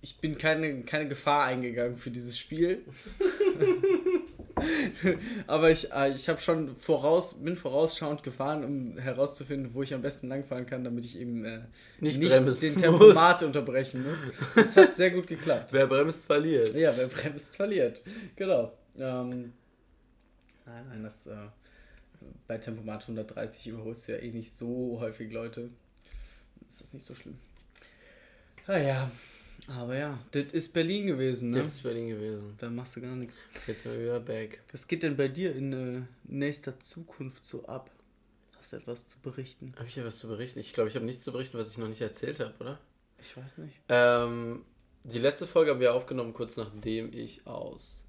ich bin keine, keine Gefahr eingegangen für dieses Spiel. Aber ich, äh, ich habe schon voraus, bin vorausschauend gefahren, um herauszufinden, wo ich am besten langfahren kann, damit ich eben äh, Nicht nicht, den muss. Tempomat unterbrechen muss. Das hat sehr gut geklappt. Wer bremst, verliert. Ja, wer bremst, verliert. Genau. Ähm, nein, nein, das äh, bei Tempomat 130 überholst du ja eh nicht so häufig Leute. Ist das nicht so schlimm. Ah ja, aber ja, das ist Berlin gewesen, ne? Das ist Berlin gewesen. Da machst du gar nichts. Jetzt sind wir wieder back. Was geht denn bei dir in äh, nächster Zukunft so ab? Hast du etwas zu berichten? Habe ich ja was zu berichten? Ich glaube, ich habe nichts zu berichten, was ich noch nicht erzählt habe, oder? Ich weiß nicht. Ähm, die letzte Folge haben wir aufgenommen, kurz nachdem ich aus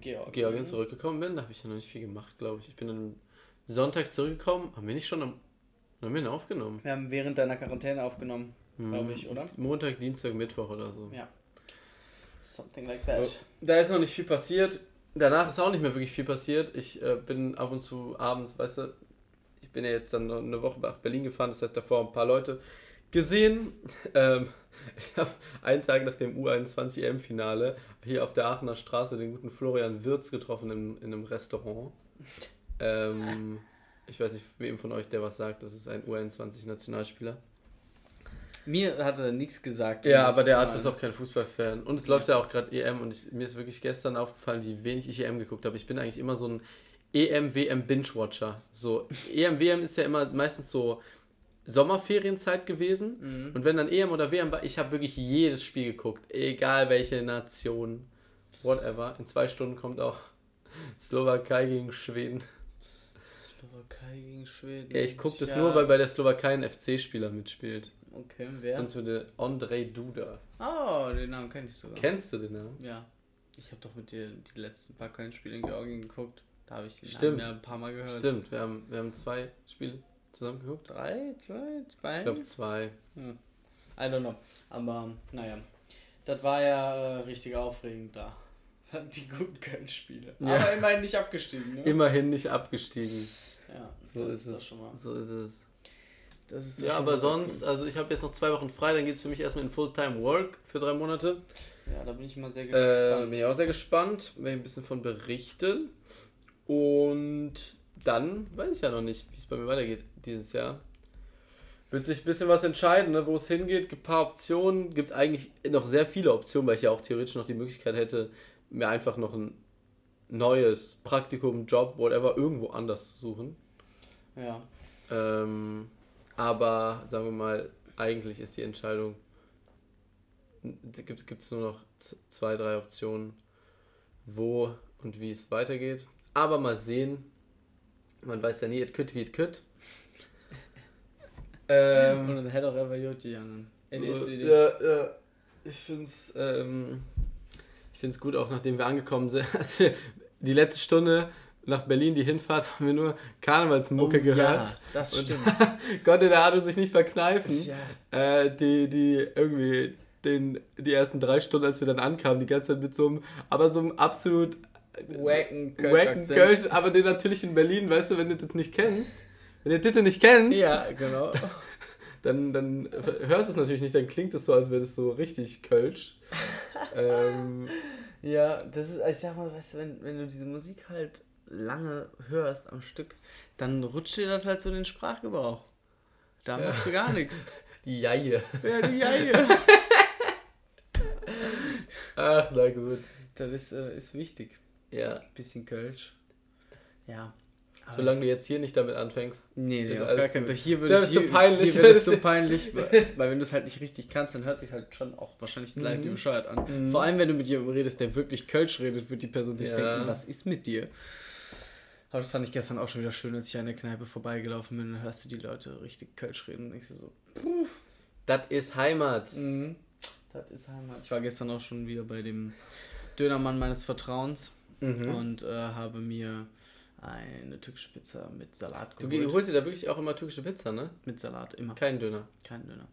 Georg. Georgien zurückgekommen bin. Da habe ich ja noch nicht viel gemacht, glaube ich. Ich bin am Sonntag zurückgekommen. Haben wir nicht schon am, haben wir ihn aufgenommen? Wir haben während deiner Quarantäne aufgenommen, glaube ich, oder? Montag, Dienstag, Mittwoch oder so. Ja. Something like that. Da ist noch nicht viel passiert. Danach ist auch nicht mehr wirklich viel passiert. Ich äh, bin ab und zu abends, weißt du, ich bin ja jetzt dann noch eine Woche nach Berlin gefahren, das heißt davor ein paar Leute gesehen. Ähm, ich habe einen Tag nach dem U21 EM-Finale hier auf der Aachener Straße den guten Florian Wirz getroffen in, in einem Restaurant. Ähm, ich weiß nicht, wem von euch der was sagt, das ist ein U21-Nationalspieler. Mir hat er nichts gesagt. Ja, aber der Arzt ist auch kein Fußballfan. Und es läuft ja auch gerade EM und ich, mir ist wirklich gestern aufgefallen, wie wenig ich EM geguckt habe. Ich bin eigentlich immer so ein EM, WM Binge-Watcher. So, EM, WM ist ja immer meistens so Sommerferienzeit gewesen. Mhm. Und wenn dann EM oder WM war, ich habe wirklich jedes Spiel geguckt. Egal welche Nation. Whatever. In zwei Stunden kommt auch Slowakei gegen Schweden. Slowakei gegen Schweden. Ja, ich gucke das Ja, nur, weil bei der Slowakei ein FC-Spieler mitspielt. Okay, wer? Sonst würde Andrei Duda. Oh, den Namen kenne ich sogar. Kennst du den Namen? Ja. Ich habe doch mit dir die letzten paar Köln-Spiele in Georgien geguckt. Da habe ich den Stimmt. Namen ja ein paar Mal gehört. Stimmt, wir haben, wir haben zwei Spiele zusammen geguckt. Drei, zwei, zwei? Ich glaube zwei. Hm. I don't know. Aber naja, das war ja äh, richtig aufregend da. Die guten Köln-Spiele. Ja. Aber immerhin nicht abgestiegen, ne? Immerhin nicht abgestiegen. Ja, So ist das es. schon mal. So ist es. Das ist Ja, aber sonst, also ich habe jetzt noch zwei Wochen frei, dann geht es für mich erstmal in Fulltime Work für drei Monate. Ja, da bin ich mal sehr Äh, gespannt. bin ich auch sehr gespannt, werde ich ein bisschen von berichten. Und dann weiß ich ja noch nicht, wie es bei mir weitergeht dieses Jahr. Wird sich ein bisschen was entscheiden, ne, wo es hingeht. Gibt ein paar Optionen. Gibt eigentlich noch sehr viele Optionen, weil ich ja auch theoretisch noch die Möglichkeit hätte, mir einfach noch ein neues Praktikum, Job, whatever, irgendwo anders zu suchen. ja. Ähm, aber sagen wir mal, eigentlich ist die Entscheidung, gibt es nur noch zwei, drei Optionen, wo und wie es weitergeht. Aber mal sehen, man weiß ja nie, it could wie it could. Und ähm, dann hätte auch ever Joti Jangen. It is, it is. ja, ja. Ich finde es ähm, ich find's gut, auch nachdem wir angekommen sind. Also die letzte Stunde nach Berlin, die Hinfahrt, haben wir nur Karnevalsmucke Oh, gehört. Ja, das Und stimmt. konnte der Arthur sich nicht verkneifen. Ja. Äh, die, die irgendwie den, die ersten drei Stunden, als wir dann ankamen, die ganze Zeit mit so einem, aber so einem absolut Wacken wacken. Kölsch, aber den natürlich in Berlin, weißt du, wenn du das nicht kennst, wenn du das nicht kennst, Ja, genau. dann, dann hörst du es natürlich nicht, dann klingt es so, als wäre das so richtig Kölsch. ähm, Ja, das ist, ich sag mal, weißt du, wenn, wenn du diese Musik halt lange hörst am Stück, dann rutscht dir das halt so in den Sprachgebrauch. Da Ja. machst du gar nichts. die Jaie. Ja, die Jaie. Ach, na gut. Das ist, äh, ist wichtig. Ja, Bisschen Kölsch. Ja. Aber- solange du jetzt hier nicht damit anfängst. Nee, nee, Ist auf gar keinen. Fall. Hier Es würde zu hier, peinlich, Hier wird es so peinlich, weil, weil wenn du es halt nicht richtig kannst, dann hört sich halt schon auch wahrscheinlich Mhm. bescheuert an. Mhm. Vor allem, wenn du mit jemandem redest, der wirklich Kölsch redet, wird die Person sich Ja. denken, was ist mit dir? Aber das fand ich gestern auch schon wieder schön, als ich an der Kneipe vorbeigelaufen bin, dann hörst du die Leute richtig Kölsch reden und ich so, Das ist Heimat. mhm. das ist Heimat. Ich war gestern auch schon wieder bei dem Dönermann meines Vertrauens Mhm. und äh, habe mir eine türkische Pizza mit Salat geholt. geh- du holst dir da wirklich auch immer türkische Pizza, ne? mit Salat, immer. Kein Döner. Kein Döner.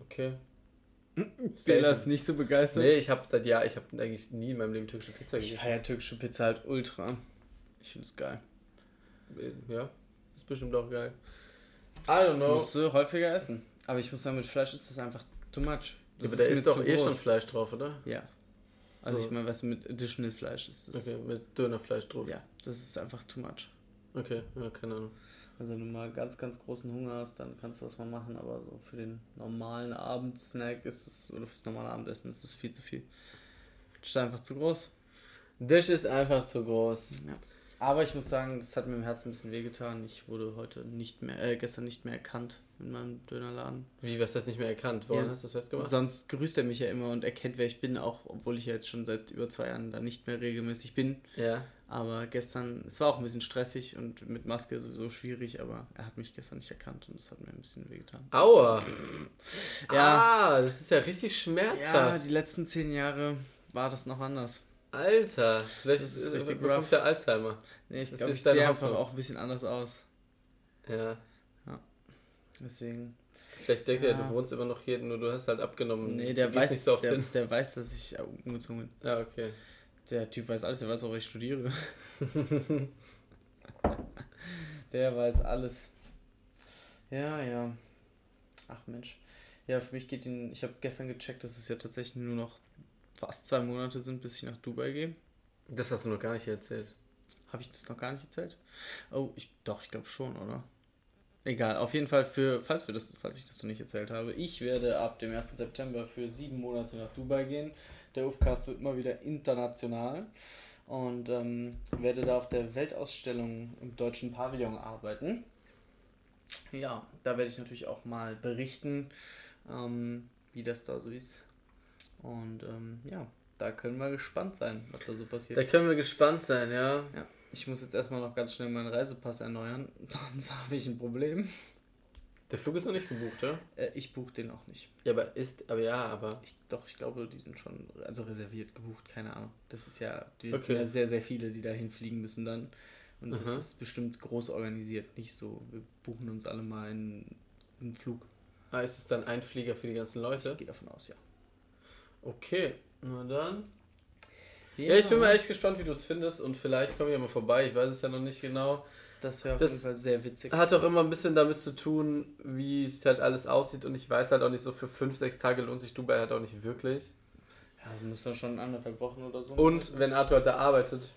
Okay. Bela ist nicht so begeistert. Nee, ich habe seit Jahr, ich habe eigentlich nie in meinem Leben türkische Pizza Ich gegessen. feiere türkische Pizza halt ultra. Ich finde es geil. Ja, ist bestimmt auch geil. I don't know. Musst du häufiger essen. Aber ich muss sagen, mit Fleisch ist das einfach too much. Ja, Das aber da ist doch eh groß. schon Fleisch drauf, oder? Ja. Also So. ich meine, was mit Additional Fleisch ist das. Okay, mit Dönerfleisch drauf. Ja, das ist einfach too much. Okay, ja, keine Ahnung. Also wenn du mal ganz, ganz großen Hunger hast, dann kannst du das mal machen, aber so für den normalen Abendsnack ist es, oder fürs normale Abendessen ist es viel zu viel. Das ist einfach zu groß. Das ist einfach zu groß. Ja. Aber ich muss sagen, das hat mir im Herzen ein bisschen wehgetan. Ich wurde heute nicht mehr, äh, gestern nicht mehr erkannt in meinem Dönerladen. Wie, was du nicht mehr erkannt? Woran Ja. hast du das festgemacht? Sonst grüßt er mich ja immer und erkennt, wer ich bin, auch obwohl ich ja jetzt schon seit über zwei Jahren da nicht mehr regelmäßig bin. Ja. Aber gestern, es war auch ein bisschen stressig und mit Maske sowieso schwierig, aber er hat mich gestern nicht erkannt und das hat mir ein bisschen wehgetan. Aua. Ja. Ah, das ist ja richtig Ja, schmerzhaft. die letzten zehn Jahre war das noch anders. Alter, vielleicht Das ist ist richtig richtig bekommt der Alzheimer. Nee, ich Das glaube, ich sehe einfach auch ein bisschen anders aus. Ja. Deswegen. Vielleicht denkt er, Ja. du wohnst immer noch hier, nur du hast halt abgenommen. Nee, der weiß, nicht so oft der, hin. der weiß, dass ich äh, umgezogen bin. Ja, okay. Der Typ weiß alles, der weiß auch, ich studiere. der weiß alles. Ja, ja. Ach Mensch. Ja, für mich geht ihn. Ich habe gestern gecheckt, dass es ja tatsächlich nur noch fast zwei Monate sind, bis ich nach Dubai gehe. Das hast du noch gar nicht erzählt. Habe ich das noch gar nicht erzählt? Oh, ich doch, ich glaube schon, oder? Egal, auf jeden Fall für, falls wir das, falls ich das noch nicht erzählt habe, ich werde ab dem 1. September für sieben Monate nach Dubai gehen. Der UFCast wird immer wieder international und ähm, werde da auf der Weltausstellung im deutschen Pavillon arbeiten. Ja, da werde ich natürlich auch mal berichten, ähm, wie das da so ist. Und ähm, ja, da können wir gespannt sein, was da so passiert. Da können wir gespannt sein, ja. Ja, ich muss jetzt erstmal noch ganz schnell meinen Reisepass erneuern, sonst habe ich ein Problem. Der Flug ist noch nicht gebucht, ja? Äh, ich buche den auch nicht. Ja, aber ist, aber ja, aber. Ich, doch, ich glaube, die sind schon also reserviert, gebucht, keine Ahnung. Das ist ja, die Okay. sind ja sehr, sehr viele, die dahin fliegen müssen dann. Und das Aha. ist bestimmt groß organisiert, nicht so, wir buchen uns alle mal einen, einen Flug. Ah, ist es dann ein Flieger für die ganzen Leute? Ich gehe davon aus, ja. Okay, na dann. Ja, ich bin mal echt gespannt, wie du es findest und vielleicht komme ich ja mal vorbei. Ich weiß es ja noch nicht genau. Das wäre auf Das jeden Fall sehr witzig. Hat auch immer ein bisschen damit zu tun, wie es halt alles aussieht und ich weiß halt auch nicht so, für fünf, sechs Tage lohnt sich Dubai halt auch nicht wirklich. Ja, du musst dann schon anderthalb Wochen oder so. Und wenn Arthur halt da arbeitet,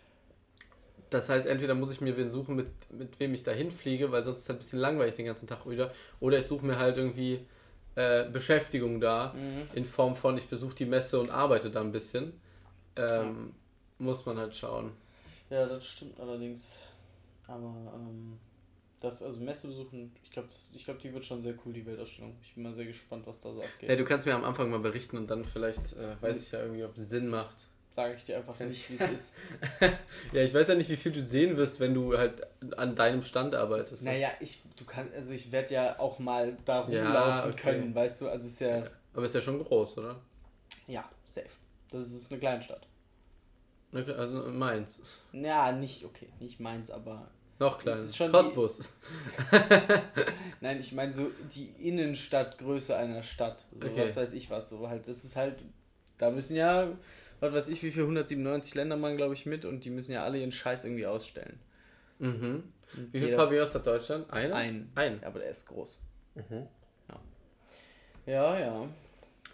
das heißt, entweder muss ich mir wen suchen, mit, mit wem ich da hinfliege, weil sonst ist es halt ein bisschen langweilig den ganzen Tag wieder. Oder ich suche mir halt irgendwie äh, Beschäftigung da, Mhm. in Form von, ich besuche die Messe und arbeite da ein bisschen. Ähm, Muss man halt schauen. Ja, das stimmt allerdings. Aber ähm, das, also Messe besuchen, ich glaube, ich glaube, die wird schon sehr cool, die Weltausstellung. Ich bin mal sehr gespannt, was da so abgeht. Ja, du kannst mir am Anfang mal berichten und dann vielleicht äh, weiß ich ja irgendwie, ob es Sinn macht. Sage ich dir einfach nicht, wie es ist. Ja, ich weiß ja nicht, wie viel du sehen wirst, wenn du halt an deinem Stand arbeitest. Naja, ich, du kannst, also ich werde ja auch mal da Ja, rumlaufen okay. können, weißt du, also es ist ja, Aber ist ja schon groß, oder? Ja, safe. Das ist eine Kleinstadt. Okay, Also Mainz. Ja, nicht, okay, nicht Mainz, aber. Noch kleiner. Cottbus. Nein, ich meine so die Innenstadtgröße einer Stadt. So Okay. was weiß ich was. So halt, das ist halt. Da müssen ja, was weiß ich, wie viel 197 Länder machen, glaube ich, mit und die müssen ja alle ihren Scheiß irgendwie ausstellen. Mhm. Wie viele Pavillons hat Deutschland? Eine? Ein. Ein. Ja, aber der ist groß. Mhm. Ja, ja.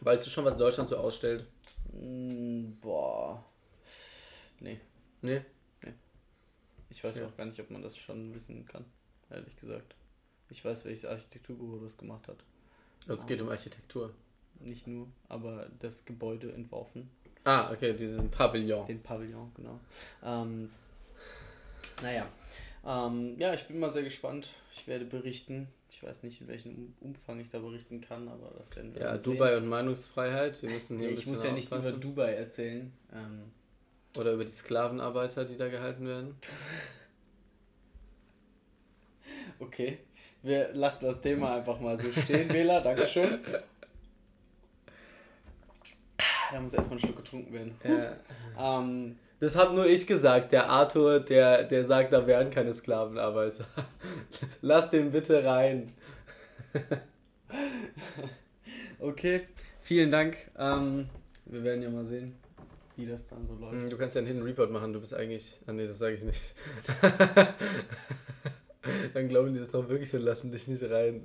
Weißt du schon, was Deutschland so ausstellt? Mm, boah. Nee. Nee. Ich weiß Ja. auch gar nicht, ob man das schon wissen kann, ehrlich gesagt. Ich weiß, welches Architekturbüro das gemacht hat. Also es geht um Architektur. Nicht nur, aber das Gebäude entworfen. Ah, okay, diesen Pavillon. Den Pavillon, genau. Ähm, naja. Ähm, ja, ich bin mal sehr gespannt. Ich werde berichten. Ich weiß nicht, in welchem Um- Umfang ich da berichten kann, aber das werden wir Ja, sehen. Dubai und Meinungsfreiheit. Wir müssen hier ein Ich muss ja nichts über. Dubai erzählen. Ähm, Oder über die Sklavenarbeiter, die da gehalten werden. okay. Wir lassen das Thema einfach mal so stehen, Wähler. Dankeschön. Da muss erstmal ein Stück getrunken werden. Ja. Ähm, Das habe nur ich gesagt. Der Arthur, der, der sagt, da wären keine Sklavenarbeiter. Lass den bitte rein. okay, vielen Dank. Ähm, wir werden ja mal sehen, wie das dann so läuft. Du kannst ja einen Hidden Report machen. Du bist eigentlich. Ah, nee, das sage ich nicht. Dann glauben die das noch wirklich und lassen dich nicht rein.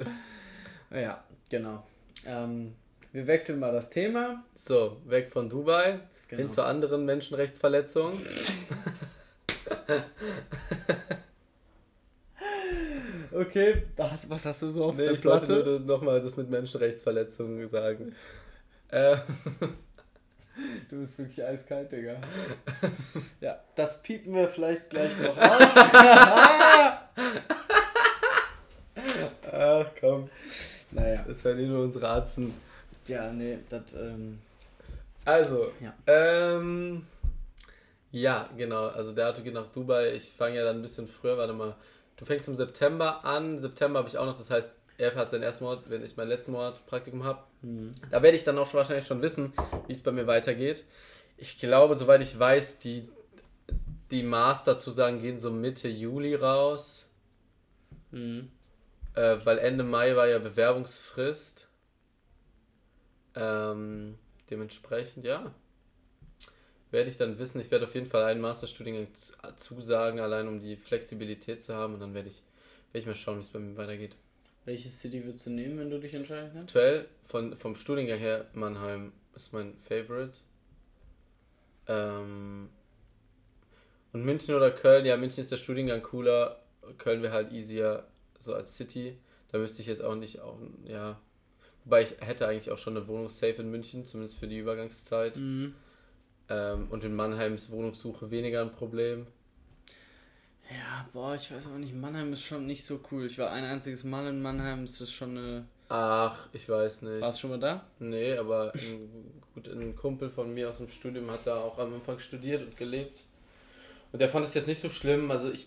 Ja, genau. Ähm, wir wechseln mal das Thema. So, weg von Dubai. Genau. Hin zu anderen Menschenrechtsverletzungen. Okay, was, was hast du so auf Nee, der ich wollte Platte? nur nochmal das mit Menschenrechtsverletzungen sagen. Äh, Du bist wirklich eiskalt, Digga. ja, das piepen wir vielleicht gleich noch aus. ach komm, naja. das werden eh nur unsere Arzen. Ja, nee, das, ähm, Also, Ja. ähm, ja, genau. Also der Auto geht nach Dubai. Ich fange ja dann ein bisschen früher, warte mal. Du fängst im September an. September habe ich auch noch, das heißt, er hat seinen ersten Monat, wenn ich meinen letzten Monat Praktikum habe. Da werde ich dann auch schon wahrscheinlich schon wissen, wie es bei mir weitergeht. Ich glaube, soweit ich weiß, die, die Master-Zusagen gehen so Mitte Juli raus. mhm. Äh, weil Ende Mai war ja Bewerbungsfrist. Ähm, dementsprechend, ja. Werde ich dann wissen. Ich werde auf jeden Fall einen Masterstudiengang zusagen, allein um die Flexibilität zu haben. Und dann werde ich, werde ich mal schauen, wie es bei mir weitergeht. Welche City würdest du nehmen, wenn du dich entscheiden kannst? Aktuell von, vom Studiengang her, Mannheim ist mein Favorite. Ähm, und München oder Köln, ja, München ist der Studiengang cooler. Köln wäre halt easier, so als City. Da müsste ich jetzt auch nicht auch, ja. Wobei ich hätte eigentlich auch schon eine Wohnung safe in München, zumindest für die Übergangszeit. Mhm. Ähm, und in Mannheim ist Wohnungssuche weniger ein Problem. Ja, boah, ich weiß aber nicht, Mannheim ist schon nicht so cool. Ich war ein einziges Mal in Mannheim, ist das schon eine... Ach, ich weiß nicht. Warst du schon mal da? Nee, aber ein, gut, ein Kumpel von mir aus dem Studium hat da auch am Anfang studiert und gelebt. Und der fand es jetzt nicht so schlimm. Also ich.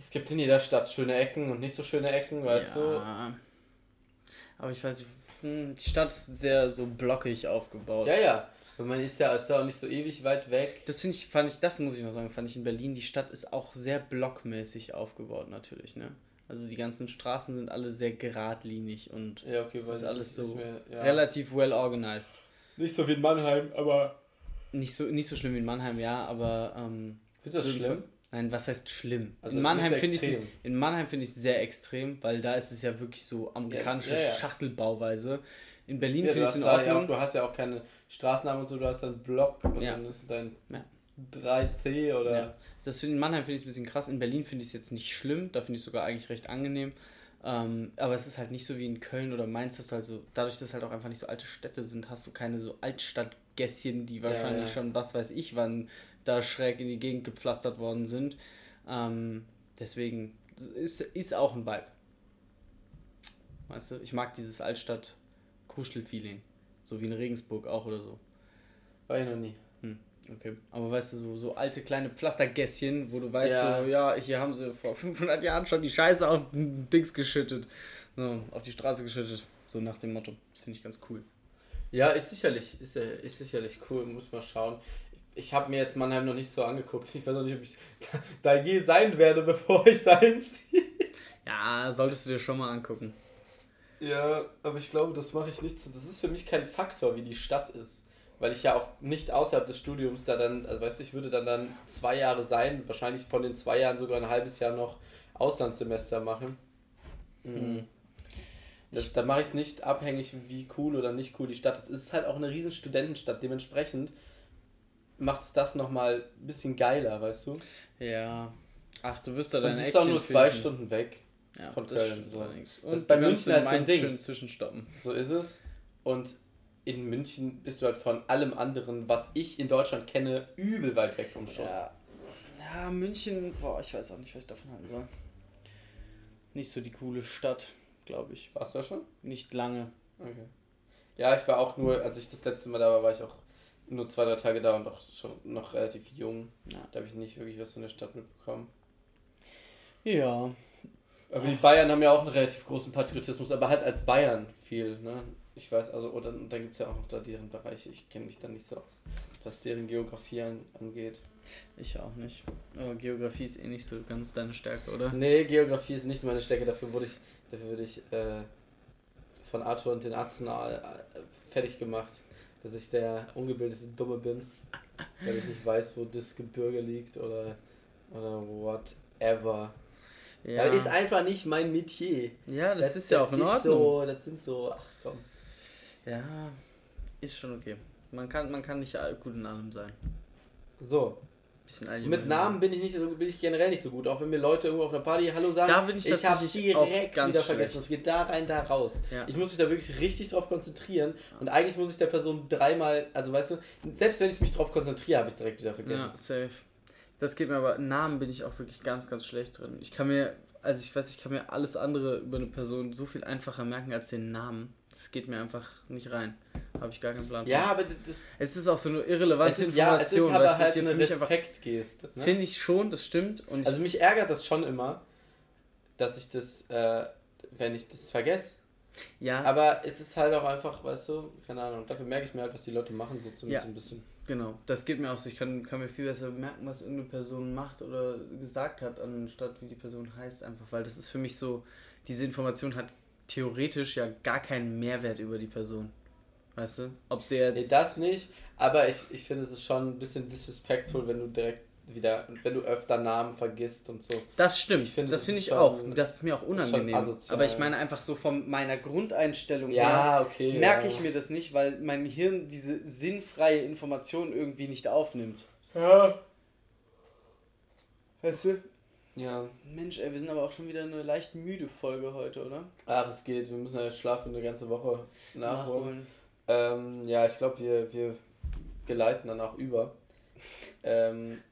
Es gibt in jeder Stadt schöne Ecken und nicht so schöne Ecken, weißt du? Aber ich weiß nicht, hm, die Stadt ist sehr so blockig aufgebaut. Ja, ja. Und man ist ja, ist ja auch nicht so ewig weit weg. Das finde ich, fand ich, das muss ich noch sagen, fand ich in Berlin, die Stadt ist auch sehr blockmäßig aufgebaut natürlich, ne? Also die ganzen Straßen sind alle sehr geradlinig und Ja, okay, weiß ist ich, alles ist so mir- ja. relativ well organized. Nicht so wie in Mannheim, aber. Nicht so, nicht so schlimm wie in Mannheim, ja, aber ähm, Findest du das so- schlimm? Nein, was heißt schlimm? Also in Mannheim finde ich in Mannheim finde ich es sehr extrem, weil da ist es ja wirklich so amerikanische Ja, ja, ja. Schachtelbauweise. In Berlin finde ich es in ja auch, Ordnung. du hast ja auch keine Straßennamen und so, du hast dann Block und dann ist dein Ja. 3C oder. Ja. Das find, in Mannheim finde ich es ein bisschen krass. In Berlin finde ich es jetzt nicht schlimm. Da finde ich es sogar eigentlich recht angenehm. Ähm, aber es ist halt nicht so wie in Köln oder Mainz, dass du halt so, dadurch, dass halt auch einfach nicht so alte Städte sind, hast du keine so Altstadtgässchen, die wahrscheinlich schon, was weiß ich, wann da schräg in die Gegend gepflastert worden sind. Ähm, deswegen ist, ist auch ein Vibe. Weißt du, ich mag dieses Altstadt-Kuschel-Feeling. So wie in Regensburg auch oder so. War ich noch nie. Hm, okay. Aber weißt du, so, so alte kleine Pflastergässchen, wo du weißt, Ja. so, ja, hier haben sie vor 500 Jahren schon die Scheiße auf den Dings geschüttet. So, auf die Straße geschüttet. So nach dem Motto. Das finde ich ganz cool. Ja, ist sicherlich, ist, ist sicherlich cool, muss mal schauen. Ich habe mir jetzt Mannheim noch nicht so angeguckt. Ich weiß noch nicht, ob ich da, da sein werde, bevor ich dahin ziehe. Ja, solltest du dir schon mal angucken. Ja, aber ich glaube, das mache ich nicht so. Das ist für mich kein Faktor, wie die Stadt ist. Weil ich ja auch nicht außerhalb des Studiums da dann, also weißt du, ich würde dann dann zwei Jahre sein, wahrscheinlich von den zwei Jahren sogar ein halbes Jahr noch Auslandssemester machen. Mhm. Das, da mache ich es nicht abhängig, wie cool oder nicht cool die Stadt ist. Es ist halt auch eine riesen Studentenstadt, dementsprechend macht es das nochmal ein bisschen geiler, weißt du? Ja. Ach, du wirst da deine Action ist auch nur zwei finden. Stunden weg ja, von Köln. So. Und das ist bei München halt so ein Ding. Schön zwischenstoppen. So ist es. Und in München bist du halt von allem anderen, was ich in Deutschland kenne, übel weit weg vom Schuss. Ja, ja München, boah, ich weiß auch nicht, was ich davon halten soll. Nicht so die coole Stadt, glaube ich. Warst du da schon? Nicht lange. Okay. Ja, ich war auch nur, als ich das letzte Mal da war, war ich auch nur zwei, drei Tage da und auch schon noch relativ jung. Ja. Da habe ich nicht wirklich was von der Stadt mitbekommen. Ja. Aber die Bayern haben ja auch einen relativ großen Patriotismus, aber halt als Bayern viel, ne? Ich weiß, also, oder und dann gibt es ja auch noch da deren Bereiche, ich kenne mich da nicht so aus, was deren Geografie angeht. Ich auch nicht. Aber Geografie ist eh nicht so ganz deine Stärke, oder? Nee, Geografie ist nicht meine Stärke, dafür wurde ich, dafür wurde ich äh, von Arthur und den Arsenal äh, fertig gemacht, dass ich der ungebildete Dumme bin, weil ich nicht weiß, wo das Gebirge liegt oder, oder whatever. Ja. Das ist einfach nicht mein Metier. Ja, das, das ist ja auch in Ordnung. So, das sind so, ach komm. Ja, ist schon okay. Man kann, man kann nicht gut in allem sein. So. Mit Namen bin ich nicht so, bin ich generell nicht so gut. Auch wenn mir Leute irgendwo auf einer Party Hallo sagen, da bin ich, ich habe direkt wieder vergessen. Es geht da rein, da raus. Ja. Ich muss mich da wirklich richtig drauf konzentrieren. Und eigentlich muss ich der Person dreimal, also weißt du, selbst wenn ich mich drauf konzentriere, habe ich es direkt wieder vergessen. Ja, safe. Das geht mir aber, Namen bin ich auch wirklich ganz, ganz schlecht drin. Ich kann mir, also ich weiß, ich kann mir alles andere über eine Person so viel einfacher merken als den Namen das geht mir einfach nicht rein. Habe ich gar keinen Plan. Ja, aber das. Es ist auch so eine irrelevante ist, Information. Ja, es ist aber halt eine Respektgeste. Ne? Finde ich schon, das stimmt. Und also mich ärgert das schon immer, dass ich das, äh, wenn ich das vergesse. Ja. Aber es ist halt auch einfach, weißt du, keine Ahnung, dafür merke ich mir halt, was die Leute machen, so zumindest ja. ein bisschen. Genau, das geht mir auch so. Ich kann, kann mir viel besser merken, was irgendeine Person macht oder gesagt hat, anstatt wie die Person heißt, einfach, weil das ist für mich so, diese Information hat theoretisch ja gar keinen Mehrwert über die Person. Weißt du? Ob der jetzt. Nee, das nicht, aber ich, ich finde es ist schon ein bisschen disrespectful, wenn du direkt wieder, wenn du öfter Namen vergisst und so. Das stimmt, ich find, das, finde ich auch. Das ist mir auch unangenehm. Aber ich meine einfach so von meiner Grundeinstellung ja, her okay, merke ja. ich mir das nicht, weil mein Hirn diese sinnfreie Information irgendwie nicht aufnimmt. Ja. Weißt du? Ja. Mensch, ey, wir sind aber auch schon wieder eine leicht müde Folge heute, oder? Ach, es geht. Wir müssen ja schlafen eine ganze Woche nachholen. nachholen. Ähm, ja, ich glaube, wir, wir geleiten dann auch über. ähm,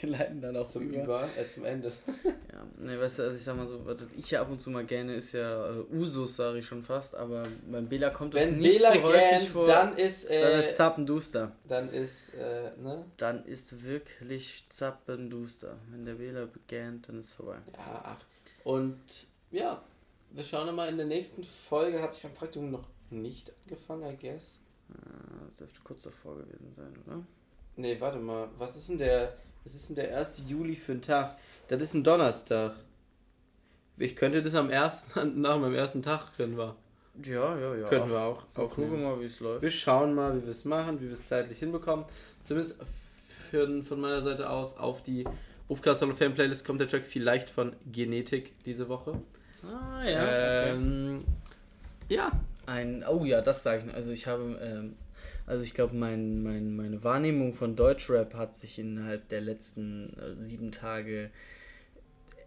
wir leiten dann auch zum über, über äh, zum Ende. ja, ne, weißt du, also ich sag mal so, was ich ja ab und zu mal gerne ist ja äh, Usus, sage ich schon fast, aber beim Bela kommt das Wenn nicht Bela so häufig gähnt, vor. Dann ist äh, dann ist Zappenduster. Dann ist äh, ne? Dann ist wirklich Zappenduster. Wenn der Bela begähnt, dann ist es vorbei. Ja, ach. Und ja, wir schauen mal in der nächsten Folge. Habe ich mein Praktikum noch nicht angefangen, I guess. Ah, das dürfte kurz davor gewesen sein, oder? Nee, warte mal. Was ist denn der. Was ist denn der 1. Juli für ein Tag? Das ist ein Donnerstag. Ich könnte das am ersten, nach meinem ersten Tag können wir. Ja, ja, ja. Können wir auch. auch gucken mal, wie es läuft. Wir schauen mal, wie wir es machen, wie wir es zeitlich hinbekommen. Zumindest für, von meiner Seite aus auf die Rufcast Hall of Fame Playlist kommt der Track vielleicht von Genetik diese Woche. Ah, ja. Ähm, okay. Ja. Ein, oh ja, das sage ich. Also ich habe ähm, also ich glaube, mein, mein, meine Wahrnehmung von Deutschrap hat sich innerhalb der letzten äh, sieben Tage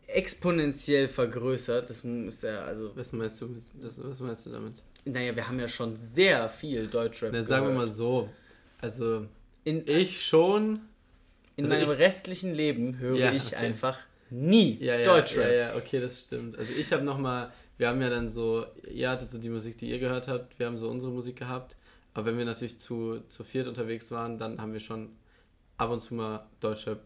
exponentiell vergrößert. Das ist ja, also. Was meinst du, das, was meinst du damit? Naja, wir haben ja schon sehr viel Deutschrap. Na, sagen wir mal so. Also in, ich schon. In also meinem ich, restlichen Leben höre ja, ich okay. einfach nie ja, ja, Deutschrap. Ja, ja, okay, das stimmt. Also ich habe nochmal, wir haben ja dann so, ihr hattet so die Musik, die ihr gehört habt, wir haben so unsere Musik gehabt. Aber wenn wir natürlich zu, zu viert unterwegs waren, dann haben wir schon ab und zu mal deutsche,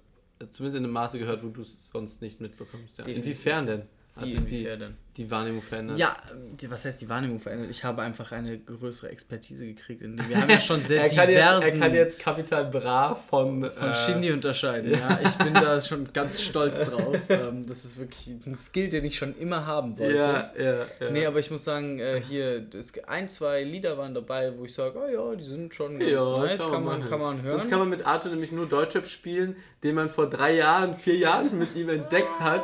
zumindest in einem Maße gehört, wo du es sonst nicht mitbekommst. Ja. Inwiefern denn? Hat sich die, denn? Die Wahrnehmung verändert. Ja, die, was heißt die Wahrnehmung verändert? Ich habe einfach eine größere Expertise gekriegt. In dem wir haben ja schon sehr er kann diversen... Jetzt, er kann jetzt Kapital Bra von... Von äh, Shindy unterscheiden, ja. Ich bin da schon ganz stolz drauf. Ähm, das ist wirklich ein Skill, den ich schon immer haben wollte. Ja, ja, ja. Nee, aber ich muss sagen, äh, hier, das, ein, zwei Lieder waren dabei, wo ich sage, oh ja, die sind schon ganz ja, nice, kann, man, kann man hören. Sonst kann man mit Arthur nämlich nur Deutschrap spielen, den man vor drei Jahren, vier Jahren mit ihm entdeckt hat.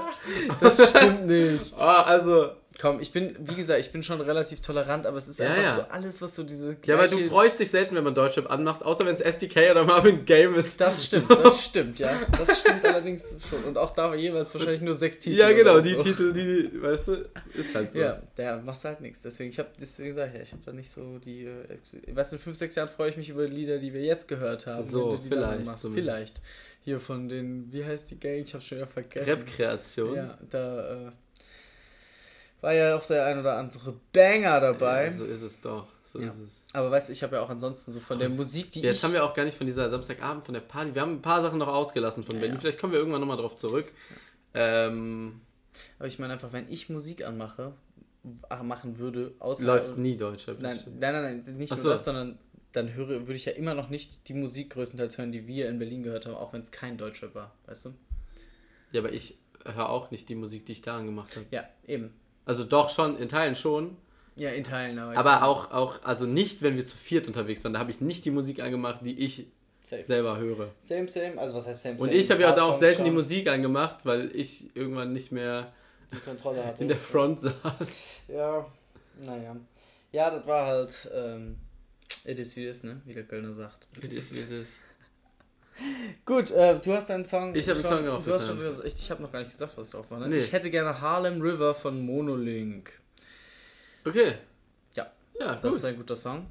Das stimmt nicht. oh, also Komm, ich bin, wie gesagt, ich bin schon relativ tolerant, aber es ist ja, einfach ja. so alles, was so diese. Ja, weil du freust dich selten, wenn man Deutschrap anmacht, außer wenn es SDK oder Marvin Game ist. Das stimmt, das stimmt, ja. Das stimmt allerdings schon. Und auch da jeweils wahrscheinlich nur sechs Titel. Ja, genau, die so. Titel, die, weißt du, ist halt so. Ja, der macht halt nichts. Deswegen, ich habe, deswegen sage ich ja, ich habe da nicht so die. Äh, weißt du, in fünf, sechs Jahren freue ich mich über die Lieder, die wir jetzt gehört haben. So, vielleicht. Vielleicht. Hier von den, wie heißt die Gang? Ich habe schon wieder vergessen. Rap-Kreation. Ja, da, äh, war ja auch der ein oder andere Banger dabei. Ja, so ist es doch. So ja. ist es. Aber weißt du, ich habe ja auch ansonsten so von der Musik, die Jetzt haben wir auch gar nicht von dieser Samstagabend, von der Party. Wir haben ein paar Sachen noch ausgelassen von ja, Berlin. Vielleicht kommen wir irgendwann nochmal drauf zurück. Ähm, Aber ich meine einfach, wenn ich Musik anmache, machen würde, außer. Läuft nie Deutscher. Nein, nein, nein, nein, nicht Ach nur so. das, sondern dann höre, würde ich ja immer noch nicht die Musik größtenteils hören, die wir in Berlin gehört haben, auch wenn es kein Deutscher war, weißt du? Ja, aber ich höre auch nicht die Musik, die ich da angemacht habe. Ja, eben. Also doch schon, in Teilen schon. Ja, in Teilen. Aber, aber auch, auch, also nicht, wenn wir zu viert unterwegs waren. Da habe ich nicht die Musik angemacht, die ich safe. selber höre. Same, same. Also was heißt same, same? Und ich habe ja da auch selten schon. die Musik angemacht, weil ich irgendwann nicht mehr die Kontrolle hatte. in der Front saß. Ja, naja. Ja, das war halt, ähm, it is wie es ne? Wie der Kölner sagt. It is wie es ist. Gut, äh, du hast deinen Song. Ich habe einen Song drauf. Du hast schon, ich ich habe noch gar nicht gesagt, was drauf war. Ne? Nee. Ich hätte gerne Harlem River von Monolink. Okay. Ja. Ja, Das ist ein guter Song.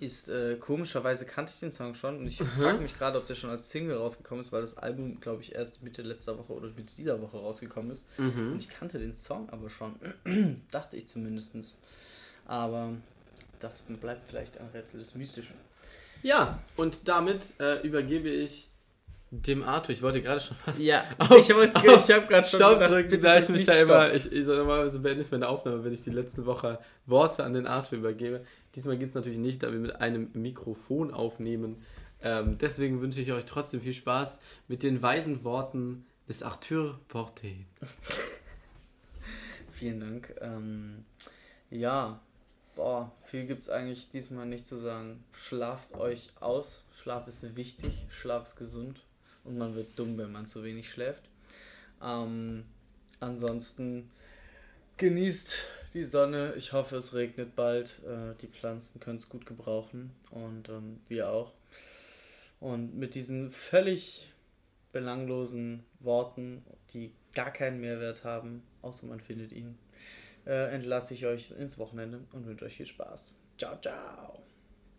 Ist äh, komischerweise kannte ich den Song schon und ich mhm. frage mich gerade, ob der schon als Single rausgekommen ist, weil das Album, glaube ich, erst Mitte letzter Woche oder Mitte dieser Woche rausgekommen ist. Mhm. Und ich kannte den Song aber schon. Dachte ich zumindest. Aber das bleibt vielleicht ein Rätsel des Mystischen. Ja, und damit äh, übergebe ich dem Arthur. Ich wollte gerade schon fast. Ja, auf, ich, habe gerade schon Stopp drücken, da ich mich da immer. Ich, ich normalerweise beende ich meine Aufnahme, wenn ich die letzte Woche Worte an den Arthur übergebe. Diesmal geht es natürlich nicht, da wir mit einem Mikrofon aufnehmen. Ähm, deswegen wünsche ich euch trotzdem viel Spaß mit den weisen Worten des Arthur Porte. Vielen Dank. Ähm, ja, Boah, viel gibt es eigentlich diesmal nicht zu sagen. Schlaft euch aus. Schlaf ist wichtig, Schlaf ist gesund und man wird dumm, wenn man zu wenig schläft. Ähm, ansonsten genießt die Sonne. Ich hoffe, es regnet bald. Äh, die Pflanzen können es gut gebrauchen und ähm, wir auch. Und mit diesen völlig belanglosen Worten, die gar keinen Mehrwert haben, außer man findet ihn, äh, entlasse ich euch ins Wochenende und wünsche euch viel Spaß. Ciao, ciao.